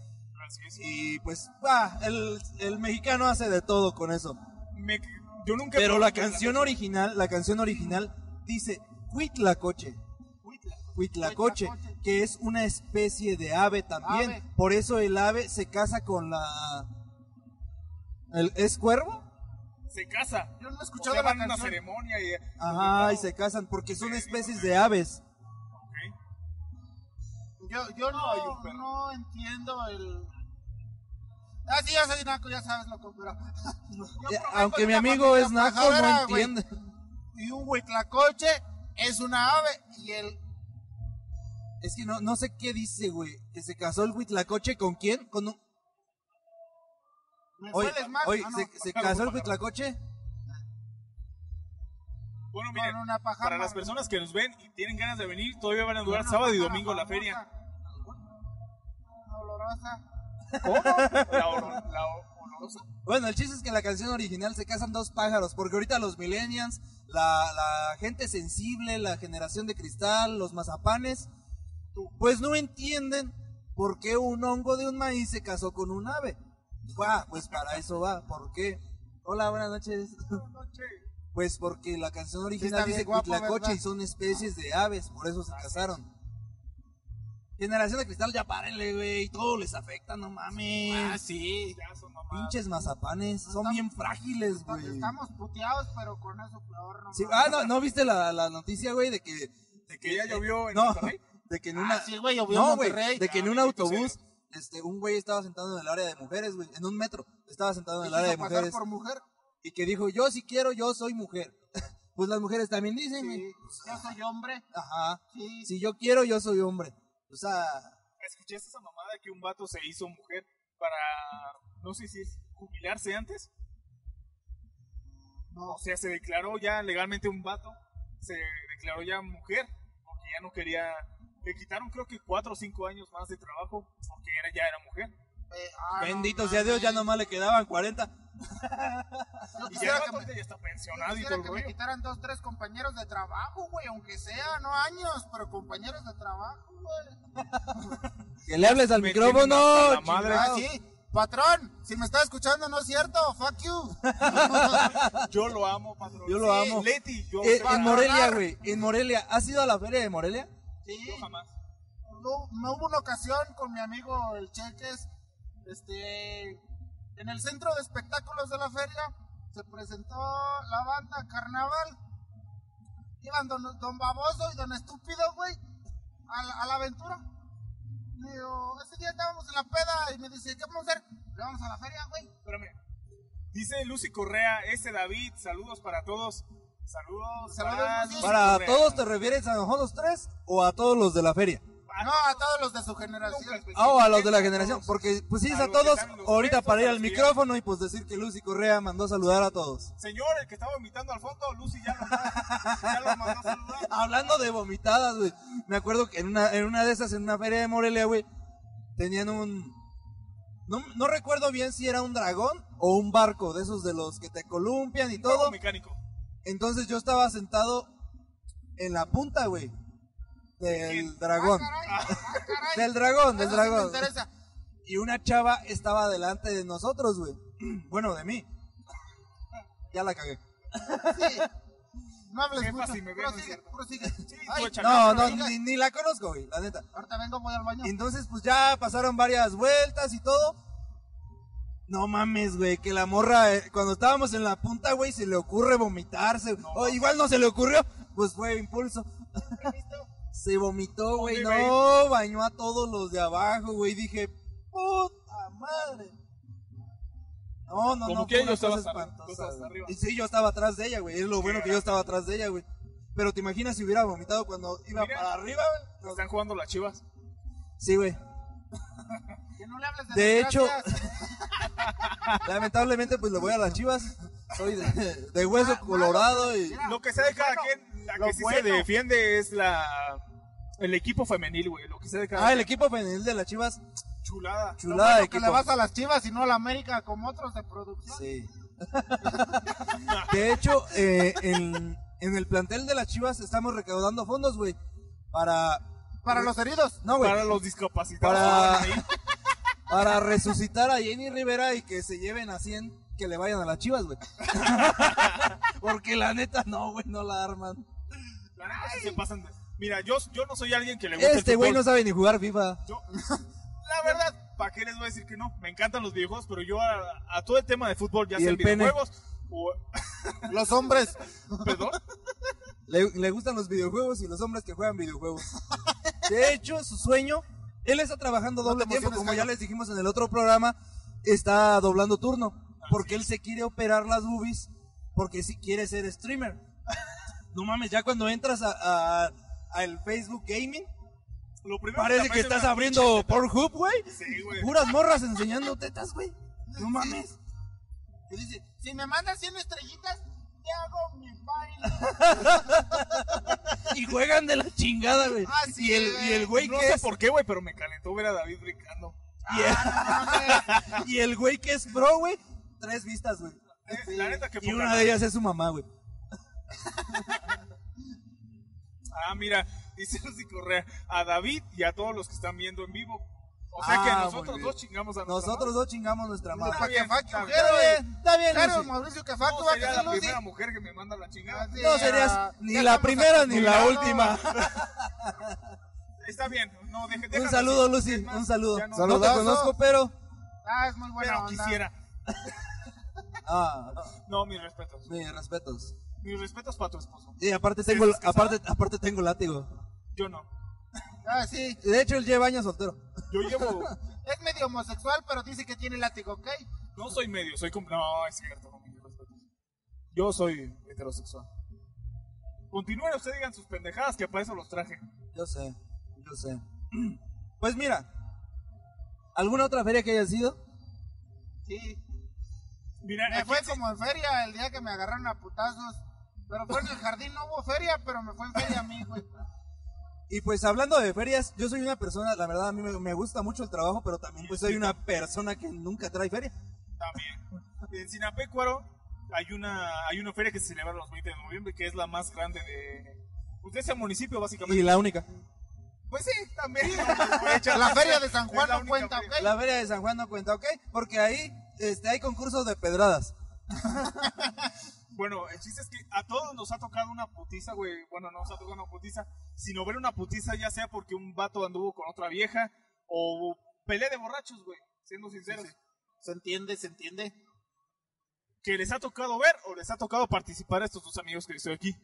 Así es. Y pues, va, el, el mexicano hace de todo con eso. Me- yo nunca he Pero la canción original, la canción original dice huitlacoche. Huitlacoche, que es una especie de ave también. Ave. Por eso el ave se casa con la... ¿El, ¿Es cuervo? Se casa. Yo no he O escuchado sea, la van a una canción. ceremonia y... Ajá, y se casan porque son especies de aves. Yo, yo no, no entiendo el. Ah, sí, ya soy naco, ya sabes lo que. Yo Aunque mi amigo es naco, no entiende. Y un huitlacoche es una ave y el. Es que no, no sé qué dice, güey. Que se casó el huitlacoche con quién? Con un... ¿Me Oye, oye, Ah, no, ¿se, se casó el huitlacoche? Bueno, con miren, una paja para las personas que nos ven y tienen ganas de venir, todavía van a durar sábado y domingo la famosa, feria. Olorosa. La, oro- la olorosa. Bueno, el chiste es que en la canción original se casan dos pájaros, porque ahorita los millennials, la, la gente sensible, la generación de cristal, los mazapanes, pues no entienden por qué un hongo de un maíz se casó con un ave. Pues para eso va, ¿por qué? Hola, buenas noches. Pues porque la canción original dice guapo, Huitlacoche ¿verdad? y son especies de aves, por eso se casaron. Generación de cristal, ya párenle, güey, todo les afecta, no mames. Ah, sí. Son. Pinches mazapanes, son bien frágiles, güey. Estamos puteados, pero con eso peor. No Sí, ah, no, ¿no viste la, la noticia, güey, de que... De Que ya llovió en no, Monterrey. de que en Ah, una... sí, güey, llovió no, en de que en Ah, un autobús, este, un güey estaba sentado en el área de mujeres, güey, en un metro, estaba sentado en el área de mujeres, por mujer. Y que dijo, yo si quiero, yo soy mujer. pues las mujeres también dicen, Sí, güey. yo soy hombre. Ajá, Sí. si yo quiero, yo soy hombre. O sea, ¿Escuchaste esa mamada que un vato se hizo mujer para, no sé si es jubilarse antes? No. O sea, se declaró ya legalmente un vato, se declaró ya mujer, porque ya no quería, le quitaron creo que cuatro o cinco años más de trabajo, porque era, ya era mujer. Eh, ah, no bendito sea Dios, ya nomás le quedaban 40. Yo Y ya el que me, ya está yo pensionado y todo que me quitaran dos, tres compañeros de trabajo, güey, aunque sea, no años, pero compañeros de trabajo, güey. Que le hables al Me micrófono. la madre. Ah, sí. Patrón, si me está escuchando, no es cierto, fuck you. Yo lo amo, patrón. Yo lo amo. Leti, yo Eh, en Morelia, güey, en Morelia. ¿Has ido a la feria de Morelia? Sí. Yo jamás. No, no hubo una ocasión con mi amigo el Cheques, este, en el centro de espectáculos de la feria se presentó la banda Carnaval. Iban don, don Baboso y Don Estúpido, güey, a, la- a la aventura. Y yo, ese día estábamos en la peda y me dice, ¿qué vamos a hacer? Le vamos a la feria, güey. Espérame. Dice Lucy Correa, ese David, saludos para todos. Saludos, Saludos, para. Lucy ¿Para Correa. todos te refieres a nosotros tres o a todos los de la feria? No, a todos los de su generación. Ah, o a los de la generación, porque pues sí, A es a todos. Ahorita para ir al micrófono y pues decir que Lucy Correa mandó a saludar a todos. Señor, el que estaba vomitando al fondo, Lucy ya lo, ya lo mandó a saludar. Hablando de vomitadas, güey. Me acuerdo que en una, en una de esas, en una feria de Morelia, güey, tenían un... No, no recuerdo bien si era un dragón o un barco, de esos de los que te columpian y todo. Juego mecánico. Entonces yo estaba sentado en la punta, güey. Del quién? dragón. Ah, caray, ah, caray. Del dragón, del Eso sí me dragón. Y una chava estaba delante de nosotros, güey. Bueno, de mí. Ya la cagué. Sí. No hables mucho. si me no prosigue, prosigue. Sí, Ay. No, ni, ni la conozco, güey, la neta. Ahorita vengo, voy al baño. Entonces, pues ya pasaron varias vueltas y todo. No mames, güey, que la morra, eh, cuando estábamos en la punta, güey, se le ocurre vomitarse. O igual no se le ocurrió, pues fue impulso. Se vomitó, güey, ¿Dónde no, bañó a todos los de abajo, güey. Dije, puta madre. No, no, Como no, que yo estaba cosa hasta- espantosa, tú estabas güey. arriba. Y sí, yo estaba atrás de ella, güey. Es lo bueno que yo estaba atrás de ella, güey. Pero te imaginas si hubiera vomitado cuando iba Mira. para arriba, güey. Están jugando las chivas. Sí, güey. Que no le hables de De hecho. Lamentablemente, pues le voy a las chivas. Soy de, de hueso colorado y. Mira, Lo que sea de cada bueno, quien, la lo que sí se defiende es la el equipo femenil, güey. Lo que sea de cada Ah, el equipo femenil de las chivas. chulada. Lo Chulada bueno de que le vas a las chivas y no a la América como otros de producción. Sí. De hecho, eh, en, en el plantel de las chivas estamos recaudando fondos, güey. Para. Para los heridos. No, güey. Para los discapacitados. Para-. Para resucitar a Jenny Rivera y que se lleven a 100 que le vayan a las chivas, güey. Porque la neta, no, güey, no la arman. Sí se pasan de- Mira, yo, yo no soy alguien que le guste Este güey no sabe ni jugar FIFA. Yo- la verdad, ¿para qué les voy a decir que no? Me encantan los videojuegos, pero yo a, a todo el tema de fútbol, ya sea el videojuegos o... Los hombres. ¿Perdón? Le, le gustan los videojuegos y los hombres que juegan videojuegos. De hecho, su sueño, él está trabajando No doble te tiempo, como ya les dijimos en el otro programa, está doblando turno, porque él se quiere operar las boobies, porque si quiere ser streamer. No mames, ya cuando entras a, a- al Facebook Gaming, Lo primero parece que estás abriendo. Pornhub, güey. Sí, güey. Puras morras enseñando tetas, güey. No mames. Y dice, si me mandas 100 estrellitas, te hago mi baile. Y juegan de la chingada, güey. Ah, sí, y el, y el güey No que sé es por qué, güey, pero me calentó ver a David brincando. Y el, y el güey que es pro, güey, tres vistas, güey. La neta que Y una de ellas es su mamá, güey. Ah, mira, dice Lucy Correa, a David y a todos los que están viendo en vivo. O sea que Ah, nosotros muy bien. dos chingamos a nuestra Nosotros dos chingamos nuestra madre. que bien, está bien, está bien, Claro. Mauricio que No va a sería quedar la Lucy. primera mujer que me manda la chingada. No serías ni ya la primera ni la última. Está bien, no, deje, Un saludo. Lucy, más, un saludo. no- No te conozco, pero... Ah, es muy buena pero onda. quisiera. Ah, No, mis respetos. mis respetos. Mis respetos para tu esposo. Y aparte ¿Sí tengo, casado? aparte, aparte tengo látigo. Yo no. Ah, sí. De hecho, él lleva años soltero. Yo llevo. Es medio homosexual, pero dice que tiene látigo, ¿ok? No soy medio, soy como. No, es cierto, no, mis respetos. Yo soy heterosexual. Continúen, ustedes digan sus pendejadas que para eso los traje. Yo sé, yo sé. Pues mira, ¿alguna otra feria que haya sido? Sí. Mira, Me aquí fue como en feria el día que me agarraron a putazos. Pero fue en el jardín, no hubo feria, pero me fue en feria a mí, güey. Y pues hablando de ferias, yo soy una persona, la verdad a mí me, me gusta mucho el trabajo, pero también pues soy una persona que nunca trae feria. También. En Sinapecuaro hay una, hay una feria que se celebra los 20 de noviembre, que es la más grande de, pues, de ese municipio, básicamente. Y la única. Pues sí, también. La feria de San Juan no cuenta, feria. ¿ok? La feria de San Juan no cuenta, ¿ok? Porque ahí este, hay concursos de pedradas. Bueno, el chiste es que a todos nos ha tocado una putiza, güey. Bueno, no nos ha tocado una putiza, sino ver una putiza ya sea porque un vato anduvo con otra vieja o pelea de borrachos, güey. Siendo sinceros. Se entiende, se entiende. Que les ha tocado ver o les ha tocado participar a estos dos amigos que estoy aquí.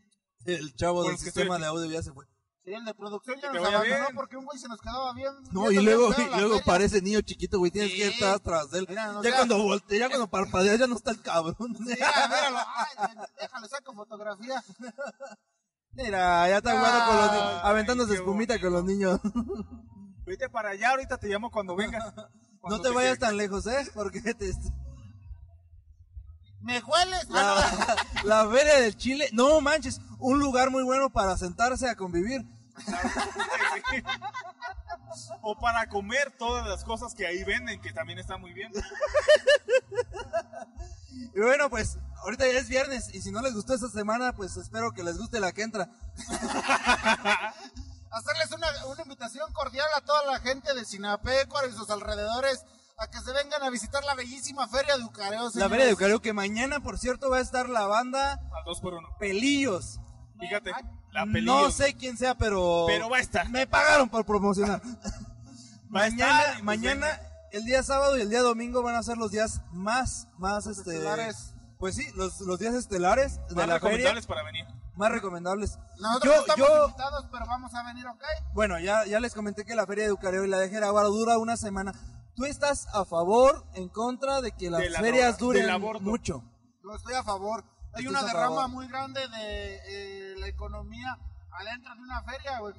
El chavo del sistema de audio ya se fue. Sí, el de producción ya Que nos abandonó porque un güey se nos quedaba bien. No, y luego, y la luego parece niño chiquito, güey. Tienes que ir Sí. atrás de él. Mira, no ya cuando voltea, ya cuando parpadea, ya no está el cabrón. Mira, míralo. Ay, déjale, saco fotografía. Mira, ya está jugando con los niños, aventándose espumita con los niños. Vete para allá, ahorita te llamo cuando vengas. No te vayas tan lejos, ¿eh? Porque te... ¿Me hueles? Ah, La, la feria del Chile, no manches, un lugar muy bueno para sentarse a convivir. O para comer todas las cosas que ahí venden, que también está muy bien. Y bueno, pues ahorita ya es viernes y si no les gustó esta semana, pues espero que les guste la que entra. hacerles una, una invitación cordial a toda la gente de Sinapecuaro y sus alrededores a que se vengan a visitar la bellísima Feria de Ucareo. La señores. feria de Ucareo que mañana, por cierto, va a estar la banda Al dos por uno. Pelillos. Fíjate, la No pelillo. sé quién sea, pero... Pero va a estar. Me pagaron por promocionar. Va a mañana, estar, pues mañana, el día sábado y el día domingo van a ser los días más, más, este... estelares. Pues sí, los, los días estelares de Más la feria. recomendables para venir. Más recomendables. Nosotros Yo- estamos yo- invitados, pero vamos a venir, ¿ok? Bueno, ya, ya les comenté que la feria de Ucareo y la de Jeraguaro dura una semana. ¿Tú estás a favor, en contra de que las De la ferias droga, duren mucho? Yo estoy a favor. Hay una derrama favor. muy grande de eh, la economía adentro de una feria, güey.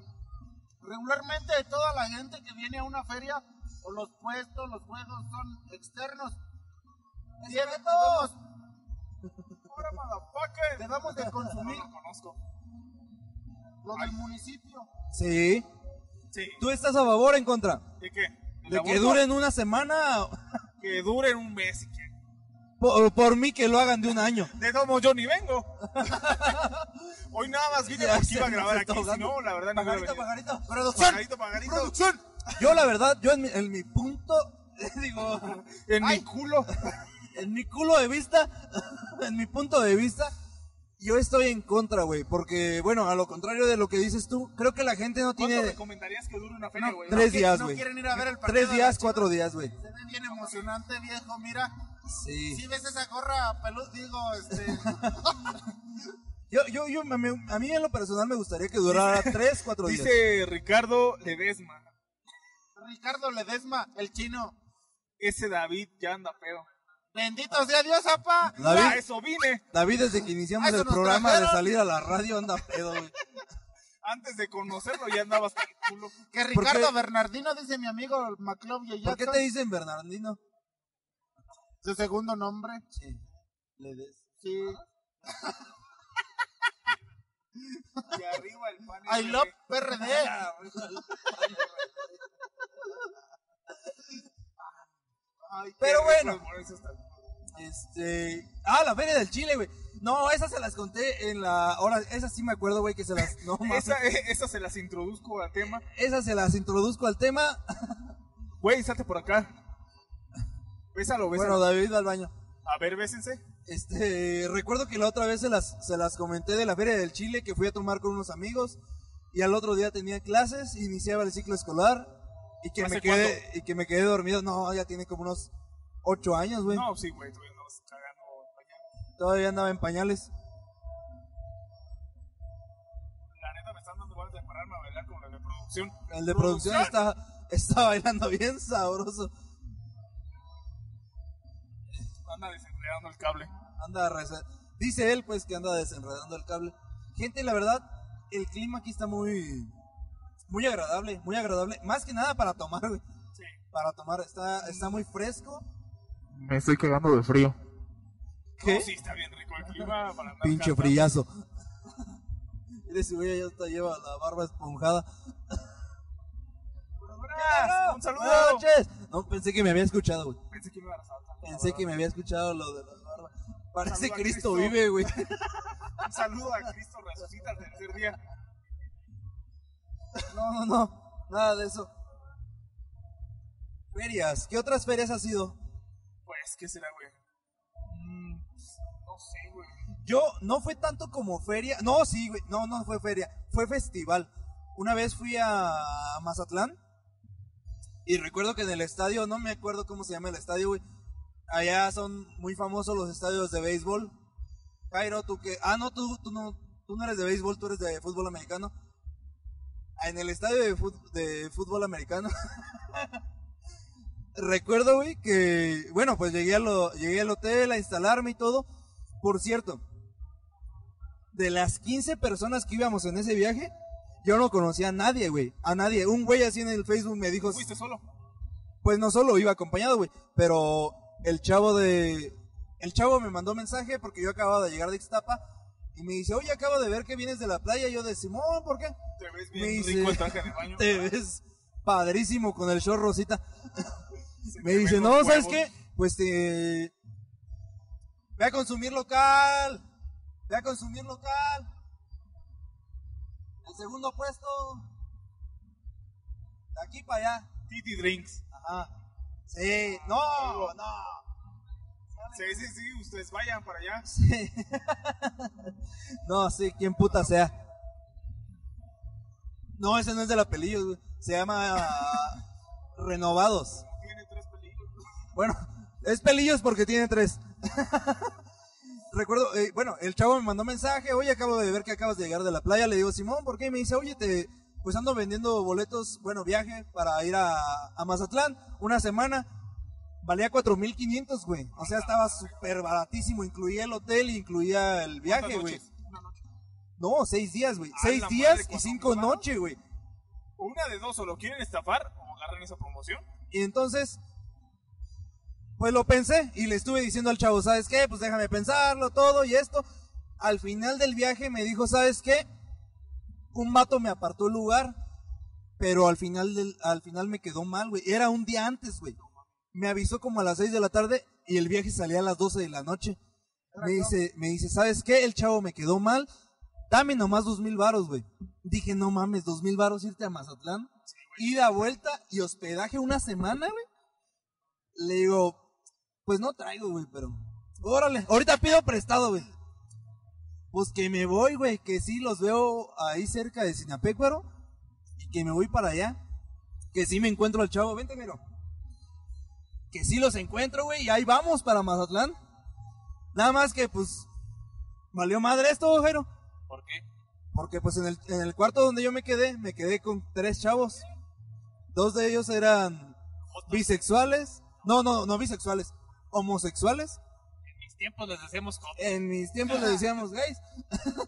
Regularmente toda la gente que viene a una feria, o los puestos, los juegos son externos. Tiene- Debemos, Ahora, motherfucker. debemos de consumir No lo conozco. lo del municipio. Sí. Sí. ¿Tú estás a favor o en contra? ¿De qué? ¿El ¿De que duren una semana? Que duren un mes. Por, por mí que lo hagan de un año. De todos modos, yo ni vengo. Hoy nada más vine porque iba a grabar aquí. Si no, la verdad no Pajarito, pajarito. ¡Producción! Pajarito, pajarito. ¡Producción! Yo la verdad, yo en mi, en mi punto, digo, En Ay. mi culo. en mi culo de vista, en mi punto de vista, yo estoy en contra, güey. Porque, bueno, a lo contrario de lo que dices tú, creo que la gente no ¿Cuánto tiene recomendarías que dure una feria, güey? tres días, no güey. quieren ir a ver el partido Tres días, cuatro días, güey. Se ve bien emocionante, viejo, mira. Sí. Si ves esa gorra pelud, digo, este... Yo, yo, yo, a mí en lo personal me gustaría que durara tres, cuatro días. Dice Ricardo Ledesma. Ricardo Ledesma, el chino. Ese David ya anda pedo. Bendito sea Dios, apa. David. A eso vine. David, desde que iniciamos el programa de salir a la radio, anda pedo, güey. Antes de conocerlo ya andaba hasta el culo. Que ¿Por Ricardo? Bernardino dice mi amigo Maclovio ¿Por qué te dicen Bernardino? Su segundo nombre. Sí. Le des- Sí. Y arriba el pan. I love PRD. Pero bueno. Este. Ah, la Feria del Chile, güey. No, esas se las conté en la. Ahora, esas sí me acuerdo, güey, que se las. No, mames. Esa, eh, esa se las introduzco al tema. Esas se las introduzco al tema. Güey, salte por acá. Bésalo, bésalo. Bueno, David va al baño. A ver, bésense. Este, recuerdo que la otra vez se las, se las comenté de la Feria del Chile que fui a tomar con unos amigos y al otro día tenía clases, iniciaba el ciclo escolar y que ¿Hace me quedé y que me quedé dormido. No, ya tiene como unos ocho años, güey. No, sí, güey, todavía andabas cagando mañana. Todavía andaba en pañales. La neta me están dando ganas de pararme a bailar con la de producción. El de producción está, está bailando bien sabroso. Anda desenredando el cable. Anda reza- Dice él, pues, que anda desenredando el cable. Gente, la verdad, el clima aquí está muy, muy agradable, muy agradable. Más que nada para tomar, güey. Sí. Para tomar, está, está muy fresco. Me estoy cagando de frío. ¿Qué? No, sí, está bien rico el clima para andar Pinche cantando. frillazo. Mire, ese güey ya hasta lleva la barba esponjada. Buenas, Un saludo. Buenas noches. No, pensé que me había escuchado, güey. Pensé que me iban a saltar. Pensé que me había escuchado lo de la barba. Parece Cristo Cristo. vive, güey. Un saludo a Cristo resucita al tercer día. No, no, no. Nada de eso. Ferias. ¿Qué otras ferias has ido? Pues, ¿qué será, güey? Mm, no sé, güey. Yo no fue tanto como feria. No, sí, güey. No, no fue feria. Fue festival. Una vez fui a Mazatlán. Y recuerdo que en el estadio, no me acuerdo cómo se llama el estadio, güey. Allá son muy famosos los estadios de béisbol. Jairo, tú que. Ah, no, tú, tú no. Tú no eres de béisbol, tú eres de fútbol americano. En el estadio de, fut- de fútbol americano. recuerdo, güey, que. Bueno, pues llegué, a lo, llegué al hotel a instalarme y todo. Por cierto, de las 15 personas que íbamos en ese viaje, yo no conocía a nadie, güey. A nadie. Un güey así en el Facebook me dijo, ¿Fuiste solo? pues no solo iba acompañado, güey, pero el chavo de... El chavo me mandó mensaje porque yo acababa de llegar de Ixtapa y me dice, oye, acabo de ver que vienes de la playa. Y yo de Simón, ¿por qué? ¿Te ves Me bien dice, rico el traje de baño? te ves padrísimo con el short rosita. Me dice, no, ¿sabes huevos". qué? Pues te... Ve a consumir local. Ve a consumir local. El segundo puesto. De aquí para allá. Titi Drinks. Ajá. Sí, no, no. Sí, sí, sí, ustedes vayan para allá. Sí. no, sí, quien puta sea. No, ese no es de la pelillos, güey. Se llama ah, Renovados. Tiene tres pelillos. Bueno, es pelillos porque tiene tres. Recuerdo, eh, bueno, el chavo me mandó mensaje, oye, acabo de ver que acabas de llegar de la playa, le digo, Simón, ¿por qué? Y me dice, oye, te, pues ando vendiendo boletos, bueno, viaje para ir a, a Mazatlán, una semana, valía 4.500, güey, o sea, estaba súper baratísimo, incluía el hotel, incluía el viaje, ¿Cuántas güey. noches? Una noche. No, seis días, güey, seis días y ¿cuánto cinco noches, güey. Una de dos, o lo quieren estafar o agarran esa promoción. Y entonces, pues lo pensé y le estuve diciendo al chavo, ¿sabes qué? Pues déjame pensarlo, todo y esto. Al final del viaje me dijo, ¿sabes qué? Un vato me apartó el lugar, pero al final, del, al final me quedó mal, güey. Era un día antes, güey. Me avisó como a las 6 de la tarde y el viaje salía a las 12 de la noche. Me dice, me dice, ¿sabes qué? El chavo me quedó mal. Dame nomás dos mil varos, güey. Dije, no mames, dos mil varos irte a Mazatlán. Ida, vuelta y hospedaje una semana, güey. Le digo, pues no traigo, güey, pero. Órale, ahorita pido prestado, güey. Pues que me voy, güey, que sí los veo ahí cerca de Sinapecuaro. Y que me voy para allá. Que sí me encuentro al chavo, vente, miro. Que sí los encuentro, güey, y ahí vamos para Mazatlán. Nada más que, pues, valió madre esto, Jairo. ¿Por qué? Porque pues en el, en el cuarto donde yo me quedé, me quedé con tres chavos. Dos de ellos eran bisexuales. No, no, no bisexuales. Homosexuales. En mis tiempos les como. En mis tiempos le decíamos gays.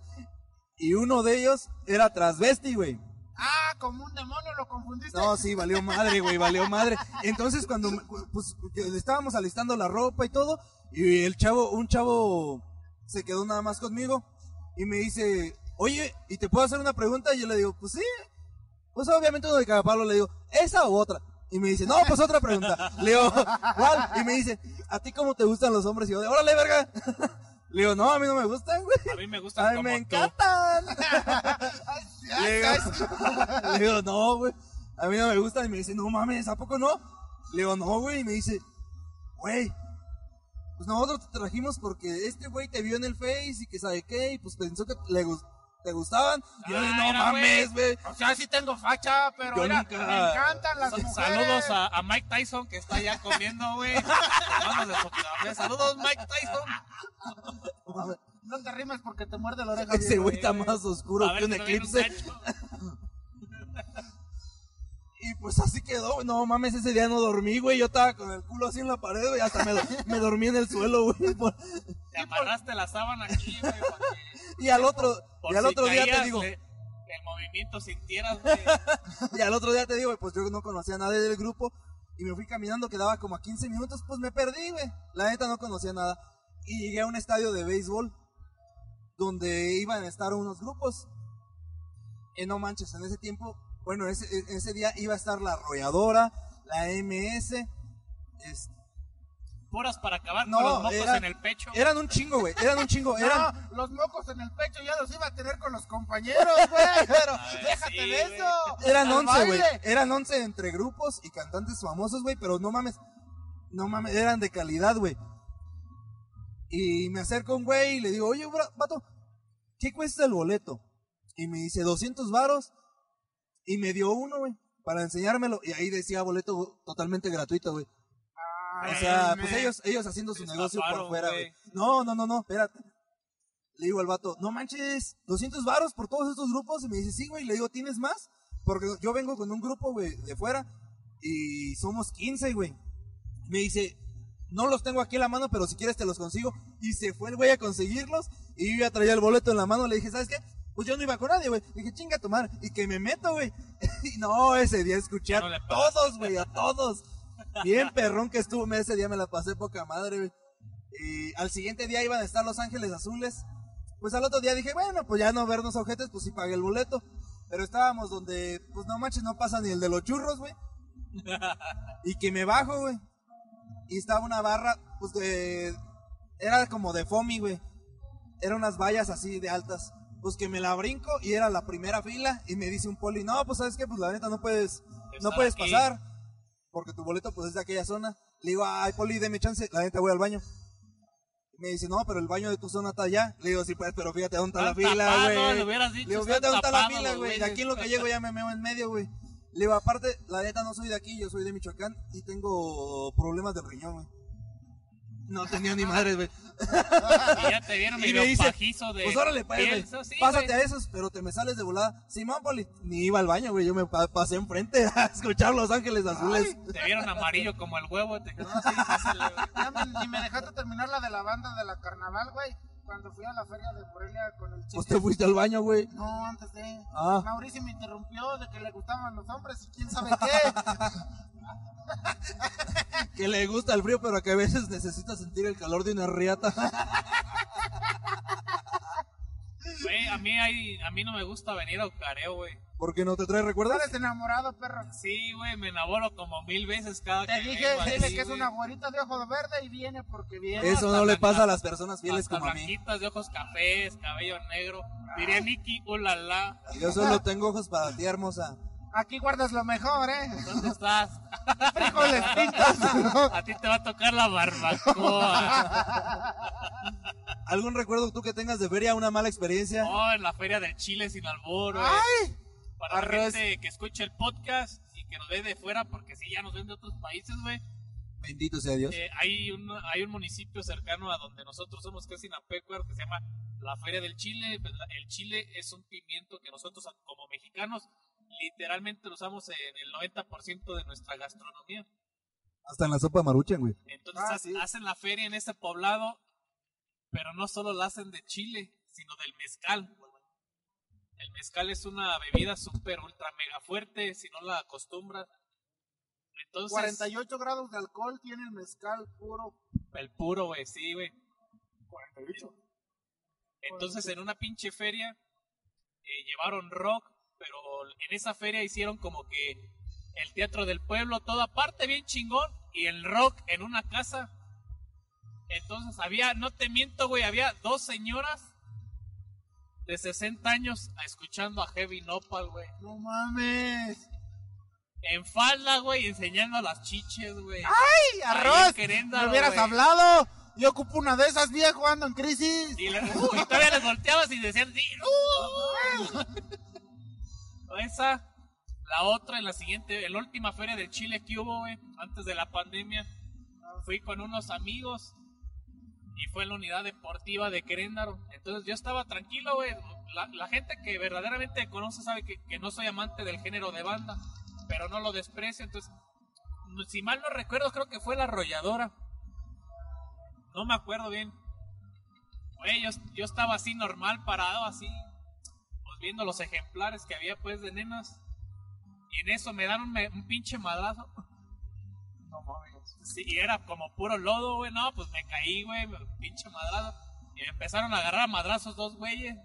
y uno de ellos era transvesti, güey. Ah, como un demonio lo confundiste. No, sí, valió madre, güey, valió madre. Entonces cuando pues estábamos alistando la ropa y todo, y el chavo, un chavo se quedó nada más conmigo y me dice, oye, ¿y te puedo hacer una pregunta? Y yo le digo, pues sí. Pues obviamente uno de cada palo le digo, ¿esa u otra? Y me dice, no, pues otra pregunta. Le digo, ¿cuál? Y me dice, ¿a ti cómo te gustan los hombres? Y yo, órale, verga. Le digo, no, a mí no me gustan, güey. A mí me gustan A mí como me tú. encantan. le, digo, le digo, no, güey. A mí no me gustan. Y me dice, no mames, ¿a poco no? Le digo, no, güey. Y me dice, güey, pues nosotros te trajimos porque este güey te vio en el Face y que sabe qué. Y pues pensó que le gus- te gustaban. Y yo, Ah, no era, mames, güey. O sea, sí tengo facha, pero Yo mira, nunca- me encantan las mujeres. Saludos a, a Mike Tyson que está allá comiendo, güey. Saludos, Mike Tyson. No te rimes porque te muerde la oreja. Ese güey está más oscuro que un eclipse. Y pues así quedó. No mames, ese día no dormí, güey. Yo estaba con el culo así en la pared, güey. Hasta me, do- me dormí en el suelo, güey. por- Te amarraste la sábana aquí, güey. Y al otro, por y al si otro día te digo, le- El movimiento sintieras, güey. y al otro día te digo, pues yo no conocía a nadie del grupo. Y me fui caminando, quedaba como a 15 minutos, pues me perdí, güey. La neta no conocía nada. Y llegué a un estadio de béisbol, donde iban a estar unos grupos. Y no manches, en ese tiempo, bueno, ese, ese día iba a estar la arrolladora, la MS, es- Puras para acabar No, con los mocos era- en el pecho. eran un chingo, güey, eran un chingo, eran, No, los mocos en el pecho ya los iba a tener con los compañeros, güey. Pero déjate sí, de eso. Eran 11, güey. Eran 11 entre grupos y cantantes famosos, güey, pero no mames. No mames, eran de calidad, güey. Y me acerco a un güey y le digo, oye, vato, ¿qué cuesta el boleto? Y me dice, 200 varos. Y me dio uno, güey, para enseñármelo. Y ahí decía boleto totalmente gratuito, güey. O sea, Ay, pues me- ellos, ellos haciendo su negocio por fuera, güey. No, no, no, no, espérate. Le digo al vato, no manches, 200 varos por todos estos grupos. Y me dice, sí, güey. Le digo, ¿tienes más? Porque yo vengo con un grupo, güey, de fuera. Y somos 15, güey. Me dice, No los tengo aquí en la mano, pero si quieres te los consigo. Y se fue el güey a conseguirlos. Y yo ya traía el boleto en la mano. Le dije, ¿sabes qué? Pues yo no iba con nadie, güey. Dije, chinga tu madre. Y que me meto, güey. y no, ese día escuché a No todos, güey, a todos. Bien perrón que estuvo. Ese día me la pasé poca madre, güey. Y al siguiente día iban a estar Los Ángeles Azules. Pues al otro día dije, bueno, pues ya no vernos ojetes, pues sí pagué el boleto. Pero estábamos donde, pues no manches, no pasa ni el de los churros, güey. Y que me bajo, güey. Y estaba una barra, pues de... Era como de foamy, güey. Eran unas vallas así de altas. Pues que me la brinco y era la primera fila. Y me dice un poli, no, pues sabes qué, pues la neta no puedes, no puedes aquí. pasar. Porque tu boleto pues es de aquella zona. Le digo, ay, poli, deme chance, la neta voy al baño. Me dice, no, pero el baño de tu zona está allá. Le digo, sí, pues, pero fíjate dónde está la Están fila, güey. le digo, fíjate dónde está la fila, güey. De aquí en lo que llego ya me meo en medio, güey. Le digo, aparte, la neta no soy de aquí, yo soy de Michoacán y tengo problemas de riñón, güey. No tenía ni madre, güey. Y ya te vieron Y me medio dice, pajizo de. Pues órale, pues, güey. pienso, sí, Pásate güey. a esos, pero te me sales de volada. Simón Poli, ni iba al baño, güey. Yo me pa- pasé enfrente a escuchar Los Ángeles Azules. Te vieron amarillo como el huevo. Te no, sí, ni me dejaste terminar la de la banda de la carnaval, güey. Cuando fui a la feria de Morelia con el chico. Te fuiste al baño, güey. No, antes de. Ah. Mauricio me interrumpió de que le gustaban los hombres y quién sabe qué. Que le gusta el frío, pero que a veces necesita sentir el calor de una riata. Güey, a mí, hay, a mí no me gusta venir a Ucareo, güey. ¿Por qué no te trae recuerdos? Eres enamorado, perro. Sí, güey, me enamoro como mil veces cada Te que dije, vengo dile aquí, que es güey. una güerita de ojos verde y viene porque viene. Eso hasta no le pasa a las personas fieles Hasta como a mí. blanquitas de ojos cafés, cabello negro. Diría Nicky, ulala. Yo solo tengo ojos para ti, hermosa. Aquí guardas lo mejor, ¿eh? ¿Dónde estás? Frijoles pintos. A ti te va a tocar la barbacoa. ¿Algún recuerdo tú que tengas de feria, una mala experiencia? Oh, en la feria del Chile sin albur, güey. ¡Ay! Para la gente que escuche el podcast y que nos ve de fuera, porque sí, ya nos ven de otros países, güey. Bendito sea Dios. Eh, hay, un, hay un municipio cercano a donde nosotros somos, que es Sinapecuaro, que se llama la Feria del Chile. Pues, El chile es un pimiento que nosotros, como mexicanos, literalmente lo usamos en el 90% de nuestra gastronomía. Hasta en la sopa maruchan, güey. Entonces Ah, ha- sí. hacen la feria en ese poblado, pero no solo la hacen de chile, sino del mezcal. El mezcal es una bebida súper ultra mega fuerte, si no la acostumbras. Entonces, 48 grados de alcohol tiene el mezcal puro. el puro, güey, sí, güey. 48. Entonces en una pinche feria eh, llevaron rock, pero en esa feria hicieron como que el teatro del pueblo, toda parte bien chingón, y el rock en una casa. Entonces había, no te miento, güey, había dos señoras de 60 años escuchando a Heavy Nopal, güey. No mames. En falda, güey, enseñando las chiches, güey. ¡Ay, arroz! Me hubieras hablado. Yo ocupo una de esas, viejo, ando en crisis. Y, todavía les volteabas y decían, ¡uh! Esa, la otra, en la siguiente, en la última feria del Chile que hubo, güey, antes de la pandemia, fui con unos amigos y fue en la unidad deportiva de Queréndaro. Entonces yo estaba tranquilo, güey. La, gente que verdaderamente me conoce sabe que, que no soy amante del género de banda, pero no lo desprecio. Entonces, si mal no recuerdo, creo que fue la arrolladora. No me acuerdo bien. Güey, yo, yo estaba así normal, parado, así, pues viendo los ejemplares que había pues de nenas. Y en eso me dan un, pinche madrazo. No mames. Sí, y era como puro lodo, güey. No, pues me caí, güey, pinche madrazo. Y me empezaron a agarrar a madrazos dos güeyes.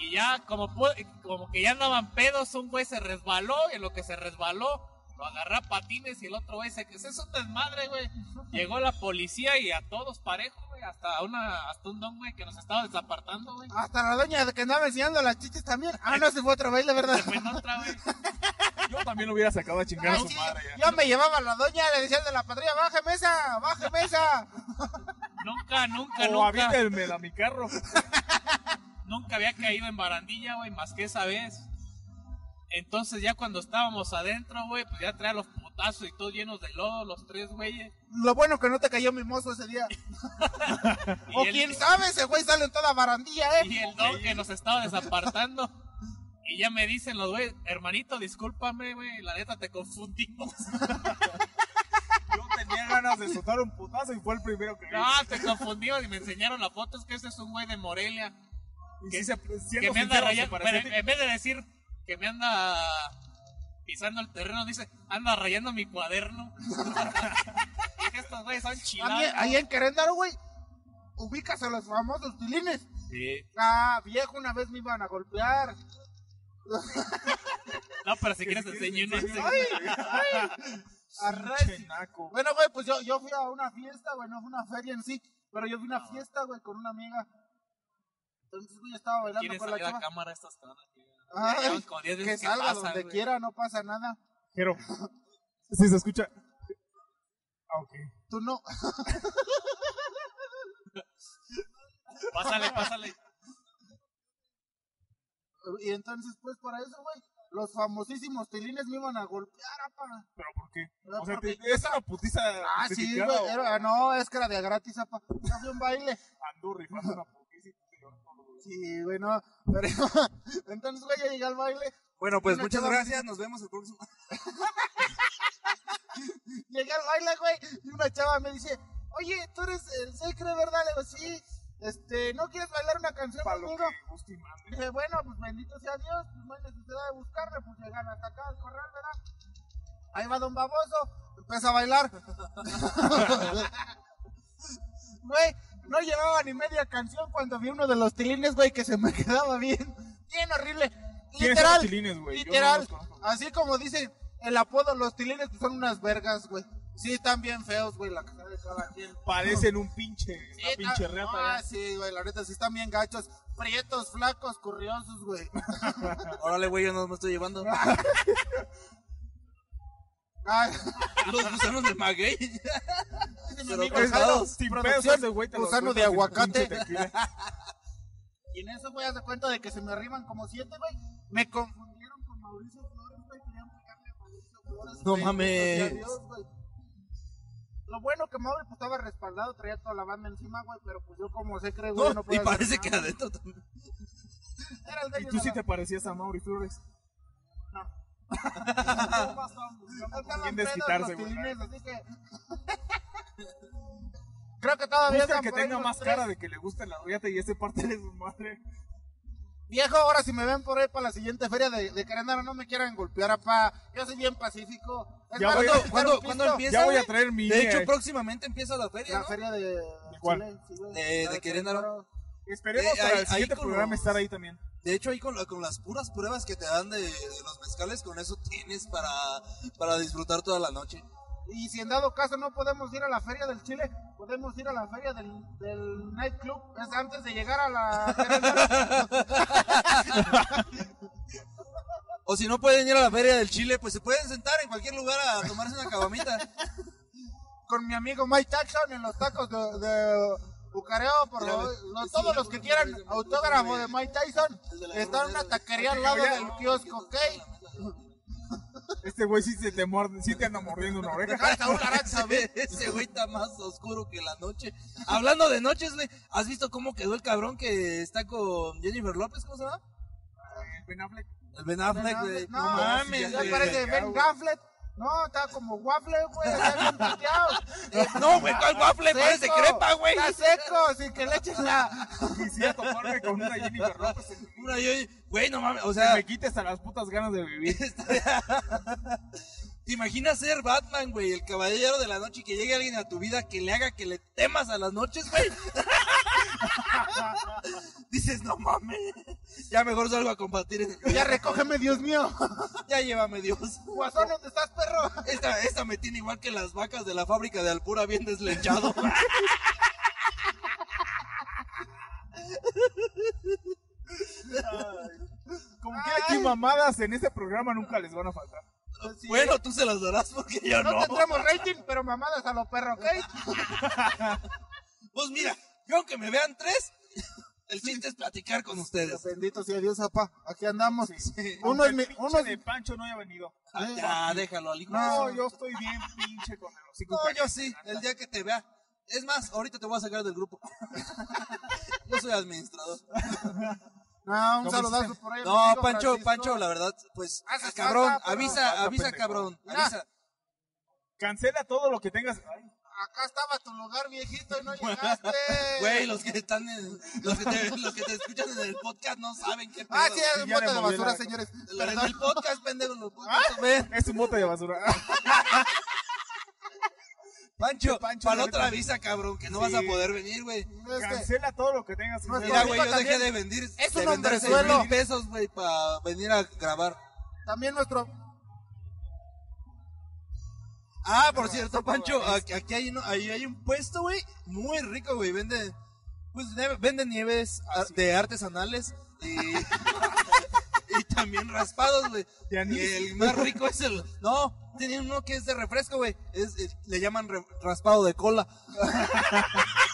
Y ya, como, como que ya andaban pedos, un güey se resbaló. Y en lo que se resbaló, lo agarré a patines. Y el otro. Ese es un desmadre, güey. Llegó la policía y a todos parejos, güey. Hasta, una, hasta un don, güey, que nos estaba desapartando, güey. Hasta la doña que andaba enseñando las chiches también. Ah, no, se fue otro baile, ¿verdad? Se fue en otra, güey. Yo también lo hubiera sacado a chingar a su sí, madre ya. Yo me llevaba a la doña, le decía de la patrulla, baje mesa, baje mesa. Nunca, nunca, O nunca. avítenme a mi carro. Nunca había caído en barandilla, güey, más que esa vez. Entonces ya cuando estábamos adentro, güey, pues ya traía los putazos y todos llenos de lodo, los tres güeyes. Lo bueno que no te cayó mi mozo ese día. Y o el- quién sabe, ese güey sale en toda barandilla, Y ¿eh? el don que nos estaba desapartando. Y ya me dicen los güeyes, hermanito, discúlpame, güey, la neta te confundimos. Yo tenía ganas de soltar un putazo y fue el primero que vi. No, te confundieron y me enseñaron la foto. Es que ese es un güey de Morelia. Y que- sí se- Que me anda rayando. en vez de decir que me anda pisando el terreno, dice, anda rayando mi cuaderno. Dije, estos güeyes son chilangos. ahí en Querétaro, güey, ubicas a los famosos tilines. Sí. Ah, viejo, una vez me iban a golpear. No, pero si quieres te enseño uno. Ay, ay. Arre- Che, naco. Bueno, güey, pues yo, yo fui a una fiesta, güey, no fue una feria en sí, pero yo fui a una fiesta, güey, con una amiga. Entonces, güey, yo estaba bailando ¿Quieres con la salir a chava. cámara estas cabronas? Ay, Llevan como 10 que salga pasan, donde güey. quiera, no pasa nada. Pero, si se escucha. Ah, ok. Tú no. Pásale, pásale. Y entonces, pues, para eso, güey, los famosísimos tilines me iban a golpear, apa. ¿Pero por qué? O sea, te- ¿es una putiza Ah, sí, güey, o era- no, es que era de gratis, apa. A un baile. Andú rifando una putiza Sí, güey, no, pero entonces, güey, yo llegué al baile, Bueno, pues muchas gracias. Nos vemos el próximo. llegué al baile, güey, y una chava me dice, oye, tú eres el secre, ¿verdad? Le digo, sí, este, ¿no quieres bailar una canción Pa' lo conmigo? que. Dije, bueno, pues bendito sea Dios, pues no hay necesidad de buscarle, pues llegan hasta acá al corral, ¿verdad? Ahí va Don Baboso, empieza a bailar. Güey, no llevaba ni media canción cuando vi uno de los tilines, güey, que se me quedaba bien, bien horrible. ¿Quiénes son los Literal, tilines, güey? Yo no literal, conozco. así como dicen el apodo, los tilines pues, son unas vergas, güey. Sí, están bien feos, güey, la cara de cada quien. Parecen un pinche, Sí, una pinche reata. Ah, sí, güey, la neta, sí están bien gachos. Prietos, flacos, curiosos, güey. Órale, güey, yo no me estoy llevando. Ay, Los gusanos de maguey. Pero pesados, Sin pedos güey gusano de aguacate. Y en eso, güey, haz de cuenta de que se me arriban como siete, güey. Me confundieron con Mauricio Flores, güey. Querían pegarle a Mauricio Flores. No mames. Dios. Lo bueno que Mauri pues, estaba respaldado, traía toda la banda encima, güey, pero pues yo como sé creo, güey, no, No, puedo y parece que adentro también. Era el Y dueño tú de sí la- te parecías a Mauri Flores. No. Pedos desquitarse, los güey. tilines, así que... Creo que todavía Busca que tenga más tres. cara de que le gusta la riata y ese parte de su madre. Viejo, ahora si me ven por ahí para la siguiente feria de, de Querétaro, no me quieran golpear, apá. Yo soy bien pacífico. Es Ya voy a- ¿Cuándo, ¿cuándo empieza? Ya voy a traer mi. De hecho, eh, próximamente empieza la feria, La ¿no? feria de, de cuál? Chile. De- La de Querétaro. Esperemos Eh, para ahí- el siguiente programa los- estar ahí también. De hecho, ahí con, la- con las puras pruebas que te dan de, de los mezcales, con eso tienes para, para disfrutar toda la noche. Y si en dado caso no podemos ir a la feria del Chile, podemos ir a la feria del, del nightclub. Es antes de llegar a la. O si no pueden ir a la feria del Chile, pues se pueden sentar en cualquier lugar a tomarse una cabamita. con mi amigo Mike Jackson en los tacos de, de Bucareo. Por lo- todos los que quieran autógrafo de. Mike Tyson, está en una taquería al lado del kiosco, ¿ok? Este güey sí se te muerde, sí te anda mordiendo una oreja. Ese güey está más oscuro que la noche. Hablando de noches, güey, ¿has visto cómo quedó el cabrón que está con Jennifer López? ¿Cómo se llama? Ben Affleck. El Ben Affleck, güey. No, No mames, ya parece Ben Gafflet. No, está como waffle, güey. Está bien. Eh, No, güey, ¿cuál waffle? Parece Seco. crepa, güey. Está seco, sin que le eches la. Quisiera toparme con una Jennifer López. en- Una, yo, güey, no mames, o Que sea, me quites a las putas ganas de vivir. ¿te imaginas ser Batman, güey, el caballero de la noche y que llegue alguien a tu vida que le haga que le temas a las noches, güey? Dices, no mames, ya mejor salgo a combatir. en- Ya recógeme, Dios mío. Ya llévame, Dios. Guasón, ¿dónde estás, perro? Esta, esta me tiene igual que las vacas de la fábrica de Alpura bien deslechado. Como quiera aquí mamadas en este programa nunca les van a faltar. Sí. Bueno, tú se las darás porque yo no, no. tendremos rating, pero mamadas a los perros, ¿ok? Pues mira, yo aunque me vean tres, el chiste es platicar con ustedes. Bendito sea Dios, papá. Aquí andamos. Uno es mi. Uno de Pancho no haya venido. Ah, ya, déjalo, al hijo. No, yo estoy bien pinche con el hocico. No, yo sí, el día que te vea. Es más, ahorita te voy a sacar del grupo. Yo soy administrador. No, un ¿Cómo saludazo por ahí. No, amigo Pancho, Francisco. Pancho, la verdad, pues, cabrón, avisa, avisa, pendejo. cabrón, Mira. avisa. Cancela todo lo que tengas. Ay, Acá estaba tu lugar, viejito, y no llegaste. Güey, los que están en, los que te, los que te escuchan en el podcast no saben qué pedo. Ah, sí, es ya un bote de basura, la- señores. Pero en el podcast, pendejo, los Ah. podcasts, ven. es un bote de basura. Pancho, Pancho, para la otra avisa, cabrón, que no Sí. vas a poder venir, güey. Es Cancela todo lo que tengas. No, Mira, güey, yo dejé de vender, Es de un mil pesos, güey, para venir a grabar. También nuestro. Ah, por cierto, Pancho, aquí aquí hay, uno- ahí hay un puesto, güey, muy rico, güey. Vende, pues, nieve- vende nieves Ah, a- de artesanales y, y también raspados, güey. De anís. Y el más rico es el... No, tiene uno que es de refresco, güey. Es, es- le llaman re- raspado de cola.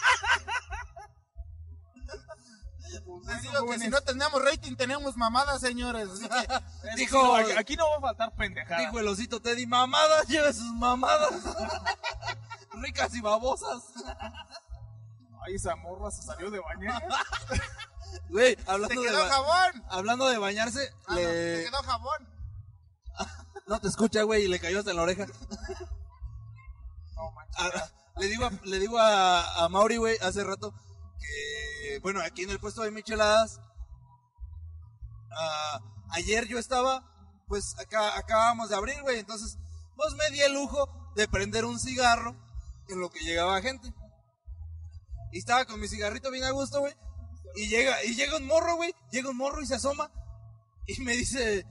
Les digo que si no tenemos rating, tenemos mamadas, señores. Así que, Dijo, aquí, no va a faltar pendejada. dijo el osito Teddy, mamadas, lleve sus mamadas. Ricas y babosas. Ay, esa morra se salió de bañar. Güey, te hablando de, quedó ba- jabón. hablando de bañarse, Ah, le... te quedó jabón. No te escucha, güey, y le cayó hasta en la oreja. No, manches. Ah, le digo, a, le digo a, a Mauri, güey, hace rato, que, bueno, aquí en el puesto de micheladas, ah, ayer yo estaba, pues acá acabamos de abrir, güey, entonces, pues me di el lujo de prender un cigarro en lo que llegaba gente. Y estaba con mi cigarrito bien a gusto, güey, y llega, y llega un morro, güey, llega un morro y se asoma, y me dice,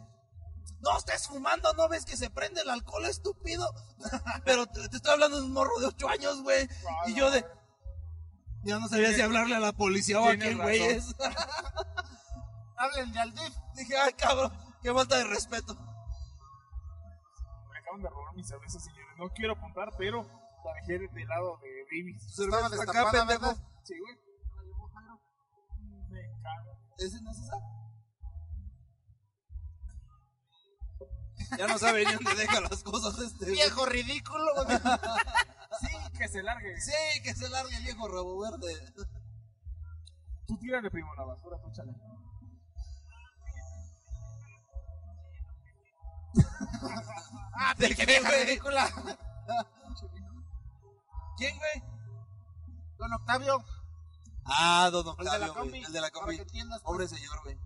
no estés fumando, no ves que se prende el alcohol, estúpido. Pero te, te estoy hablando de un morro de 8 años, güey. Y yo de. Ya no sabía si hablarle a la policía o a quién, güey es. Hablen de Aldif. Dije, ay, cabrón, qué falta de respeto. Me acaban de robar mi cerveza, señores. No quiero apuntar, pero la dejé de- del lado de Baby. Cerveza acá, pendejo. Sí, güey. Me cago. ¿Ese no es esa? Ya no sabe ni dónde deja las cosas este. güey. Viejo ridículo. Sí, que se largue. Sí, que se largue el viejo rabo verde. Tú tírale, primo, la basura, tú échale. ah, ¿De qué, vieja güey? ridícula. ¿Quién, güey? Don Octavio. Ah, don El de la Octavio, güey. El de la combi. entiendas. Pobre señor, güey.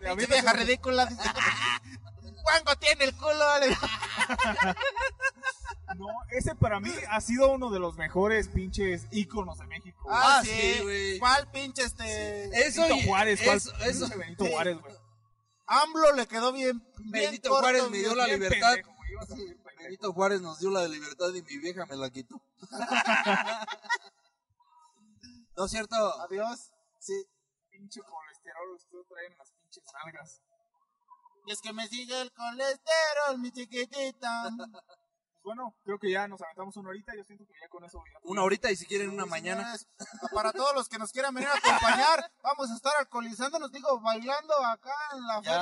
Mira, a mí vieja ridícula. dice. Juanco tiene el culo. No, ese para mí ha sido uno de los mejores pinches íconos de México. güey. Ah, Ah, sí, sí, güey. ¿Cuál pinche este? Eso Benito y- Juárez, ¿cuál? eso, eso. Pinche Benito Sí. Juárez, güey. AMLO le quedó bien. bien Benito corto, Juárez me dio la Bien libertad. pendejo, güey, ibas a decir pendejo. Benito Juárez nos dio la libertad y mi vieja me la quitó. ¿No es cierto? Adiós. Sí. Pinche colesterol, usted trae en las pinches nalgas. Y es que me sigue el colesterol, mi chiquitita. Bueno, creo que ya nos aventamos una horita. Yo siento que ya con eso. ya- Una horita y si quieren una mañana. Señores, Para todos los que nos quieran venir a acompañar, vamos a estar alcoholizándonos, digo, bailando acá en la Ya.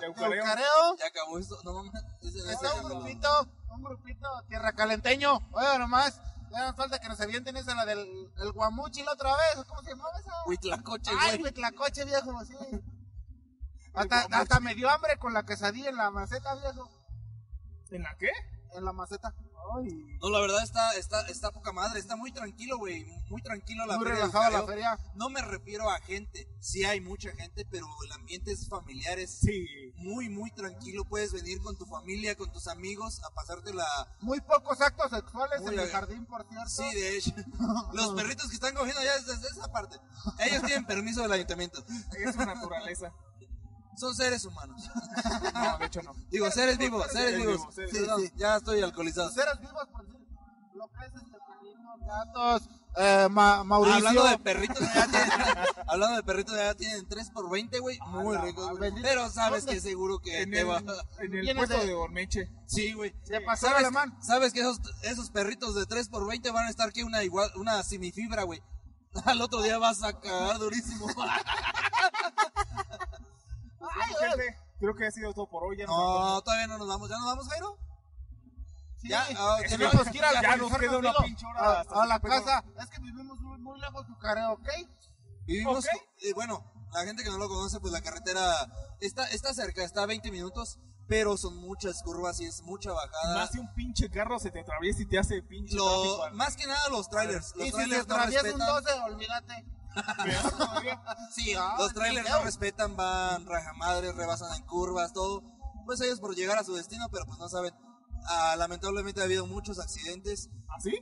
de, De de Eucareo. Ya acabó esto. No mames. Está un grupito, un grupito tierra calenteño. Oiga nomás, ya nos falta que nos avienten esa, la del el guamuchi la otra vez. ¿Cómo se llamaba esa? Huitlacoche, Ay, güey. huitlacoche, viejo, sí. Hasta, hasta me dio hambre con la quesadilla en la maceta, viejo. ¿En la qué? En la maceta. Ay. No, la verdad está, está, está poca madre. Está muy tranquilo, güey. Muy tranquilo la Muy feria relajada la feria. No me refiero a gente. Sí hay mucha gente, pero el ambiente es familiar. Es Sí. muy, muy tranquilo. Puedes venir con tu familia, con tus amigos, a pasártela Muy pocos actos sexuales Muy en el jardín, por cierto. Sí, de hecho. Los perritos que están cogiendo ya es desde esa parte. Ellos tienen permiso del ayuntamiento. Es su naturaleza. Son seres humanos. No, de hecho no. Digo, seres vivos, seres Seres vivos. vivos, seres Sí, vivos. sí, ya estoy alcoholizado. Seres vivos, por decir. Lo que es este perritos, gatos, eh, Ma- Mauricio. Hablando de perritos, ya tienen, hablando de perritos, ya tienen 3 por 20, güey. Muy la ricos, güey. Pero sabes ¿Dónde? que seguro que En te el, va. en el puesto de- de Ormeche. Sí, güey. Paseo ¿Sabes, alemán. sabes que esos, esos perritos de 3 por 20 van a estar que una igual, una semifibra, güey. Al otro día vas a cagar durísimo. Bueno, gente, creo que ha sido todo por hoy. Ya No, todavía no nos vamos. ¿Ya nos vamos, Jairo? Sí, Ya, tenemos que ir a ya nos queda una pinche hora a, hasta a la casa. Es que vivimos muy, muy lejos de Ucareo, ¿ok? Vivimos, Ok. eh, bueno, la gente que no lo conoce, pues la carretera está, está cerca, está a 20 minutos, pero son muchas curvas y es mucha bajada. Más si un pinche carro se te atraviesa y te hace pinche Lo- tráfico más que nada los trailers. Los Y si trailers se no atraviesa un respetan. 12, olvídate. Sí, ah, Los trailers sí, no respetan, van rajamadres, rebasan en curvas, todo. Pues ellos por llegar a su destino, pero pues no saben. Ah, lamentablemente ha habido muchos accidentes. ¿Así?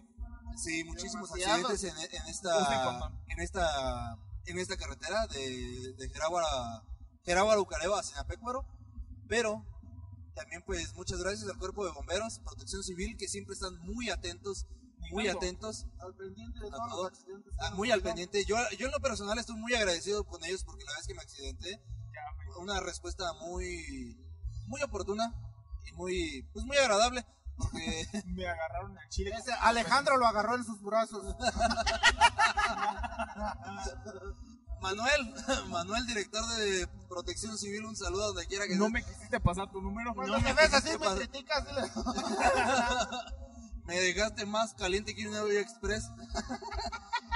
Sí, muchísimos Demasiados. accidentes en, en sí, esta en esta en esta carretera de, de Jeráguara Ucareo a Sinapecuaro, pero también pues muchas gracias al cuerpo de bomberos, Protección Civil que siempre están muy atentos, muy atentos, Al pendiente de todos todo. los accidentes. ah, muy al pendiente. Yo yo en lo personal estoy muy agradecido con ellos porque la vez que me accidenté, una respuesta muy muy oportuna y muy pues muy agradable porque Me agarraron el chile. Ese Alejandro lo agarró en sus brazos. Manuel, Manuel, director de Protección Civil, un saludo donde quiera que No me quisiste pasar tu número. Cuando No me ves así, me criticas. Me dejaste más caliente que un Evo Express.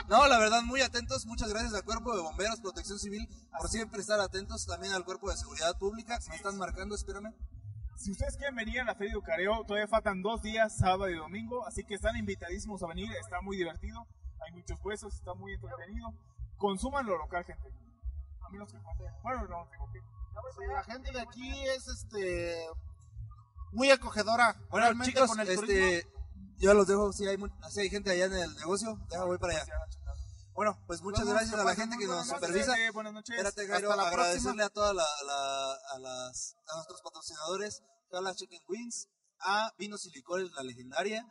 No, la verdad, muy atentos. Muchas gracias al Cuerpo de Bomberos, Protección Civil, por siempre estar atentos. También al Cuerpo de Seguridad Pública. Me están marcando, espérame. Si ustedes quieren venir a la Feria de Ucareo, todavía faltan dos días, sábado y domingo, así que están invitadísimos a venir, está muy divertido, hay muchos puestos, está muy entretenido. Consuman lo local, gente. A menos que. Bueno, no, digo que. Sí, La gente de aquí es este muy acogedora. Bueno, Realmente chicos, con el este, yo los dejo. Si hay, si hay gente allá en el negocio, deja, voy para allá. Bueno, pues muchas gracias a la gente que nos supervisa. gente, Buenas noches. Espérate, Jairo, agradecerle próxima. a toda la, la- a, las, a nuestros patrocinadores, Cala Chicken Wings, a Vinos y Licores La Legendaria,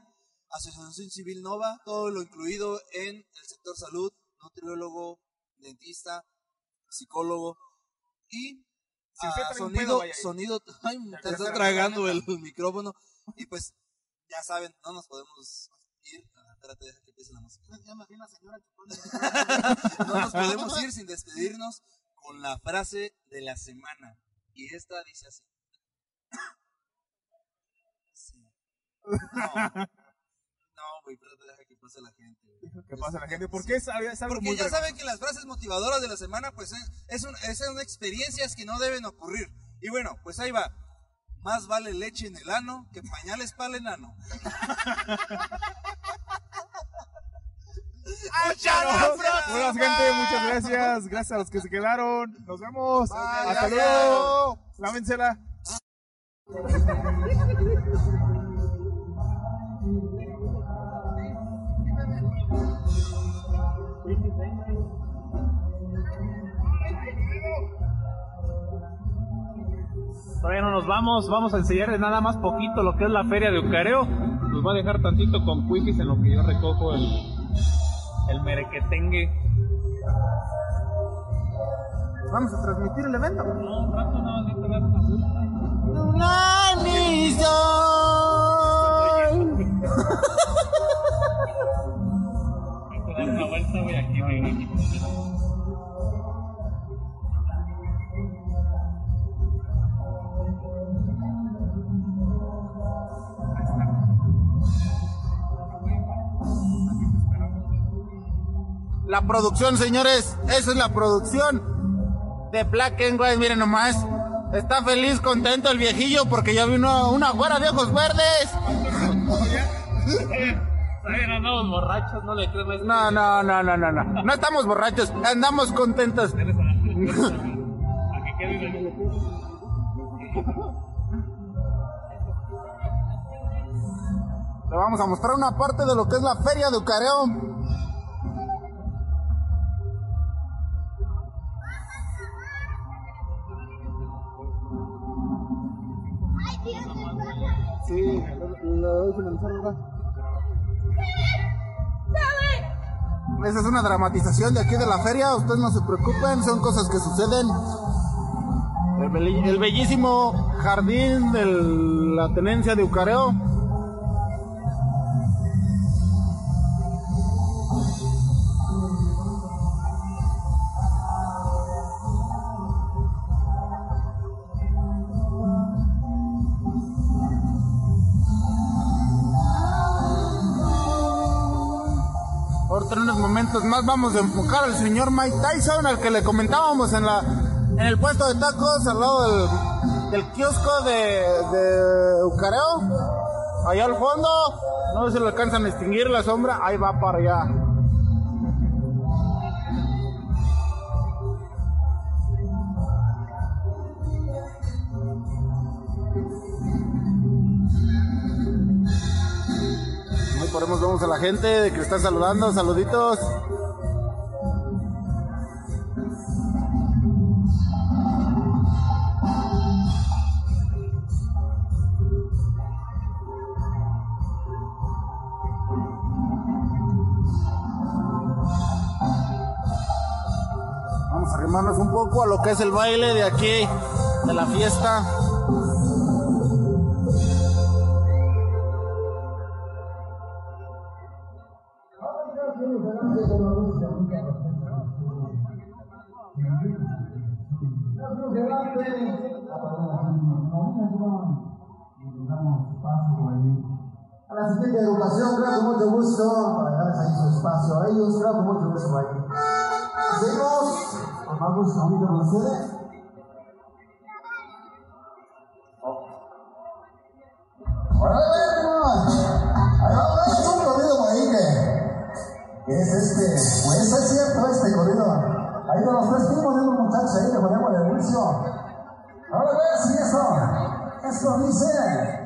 Asociación Civil Nova, todo lo incluido en el sector salud, nutriólogo, dentista, psicólogo y Si a sonido, pedo, sonido, ay, está está tragando el, micrófono y pues ya saben, no nos podemos ir, ah, espérate, deja que empiece la música. Ya me vi una señora chupando. No nos podemos ir sin despedirnos con la frase de la semana. Y esta dice así. Sí. No, No, güey, espérate, deja que pase la gente. güey. ¿Qué pasa la gente? Porque es, es algo Porque muy ya saben que las frases motivadoras de la semana, pues es, es, un- es son experiencias que no deben ocurrir. Y bueno, pues ahí va. Más vale leche en el ano que pañales para el enano. Buenas gente, muchas gracias. Gracias a los que se quedaron. Nos vemos. Bye, Hasta gracias. luego. Lávensela. Todavía no nos vamos, vamos a enseñarles nada más poquito lo que es la feria de Ucareo. Nos va a dejar tantito con quickies en lo que yo recojo el, el merequetengue. Vamos a transmitir el evento. No, un rato nada más ahorita dar una vuelta. Hay que dar una vuelta, güey, aquí, güey, aquí. La producción, señores, esa es la producción de Black and White. Miren nomás, está feliz, contento el viejillo porque ya vino una güera de ojos verdes. Saben, andamos borrachos, no le No, no, no, no, no, no. No estamos borrachos, andamos contentos. Le vamos a mostrar una parte de lo que es la feria de Ucareo. Esa es una dramatización de aquí de la feria, ustedes no se preocupen, son cosas que suceden. El, bellísimo jardín de la tenencia de Ucareo. Más vamos a enfocar al señor Mike Tyson, al que le comentábamos en la en el puesto de tacos al lado del kiosco de, de Ucareo, allá al fondo, no sé si lo alcanzan a distinguir la sombra, ahí va para allá. Ahí ponemos, vemos a la gente que está saludando, saluditos. Vamos a arrimarnos un poco a lo que es el baile de aquí, de la fiesta. Siguiente educación, creo con mucho gusto, para dejarles ahí su espacio a ellos, creo con mucho gusto por ahí. Seguimos, con más gusto, ahorita con ustedes. Es un este, pues es cierto este corrido. Ahí de los tres primos de unos muchachos ahí que ponemos el juicio. Ahora ve si eso, eso dice.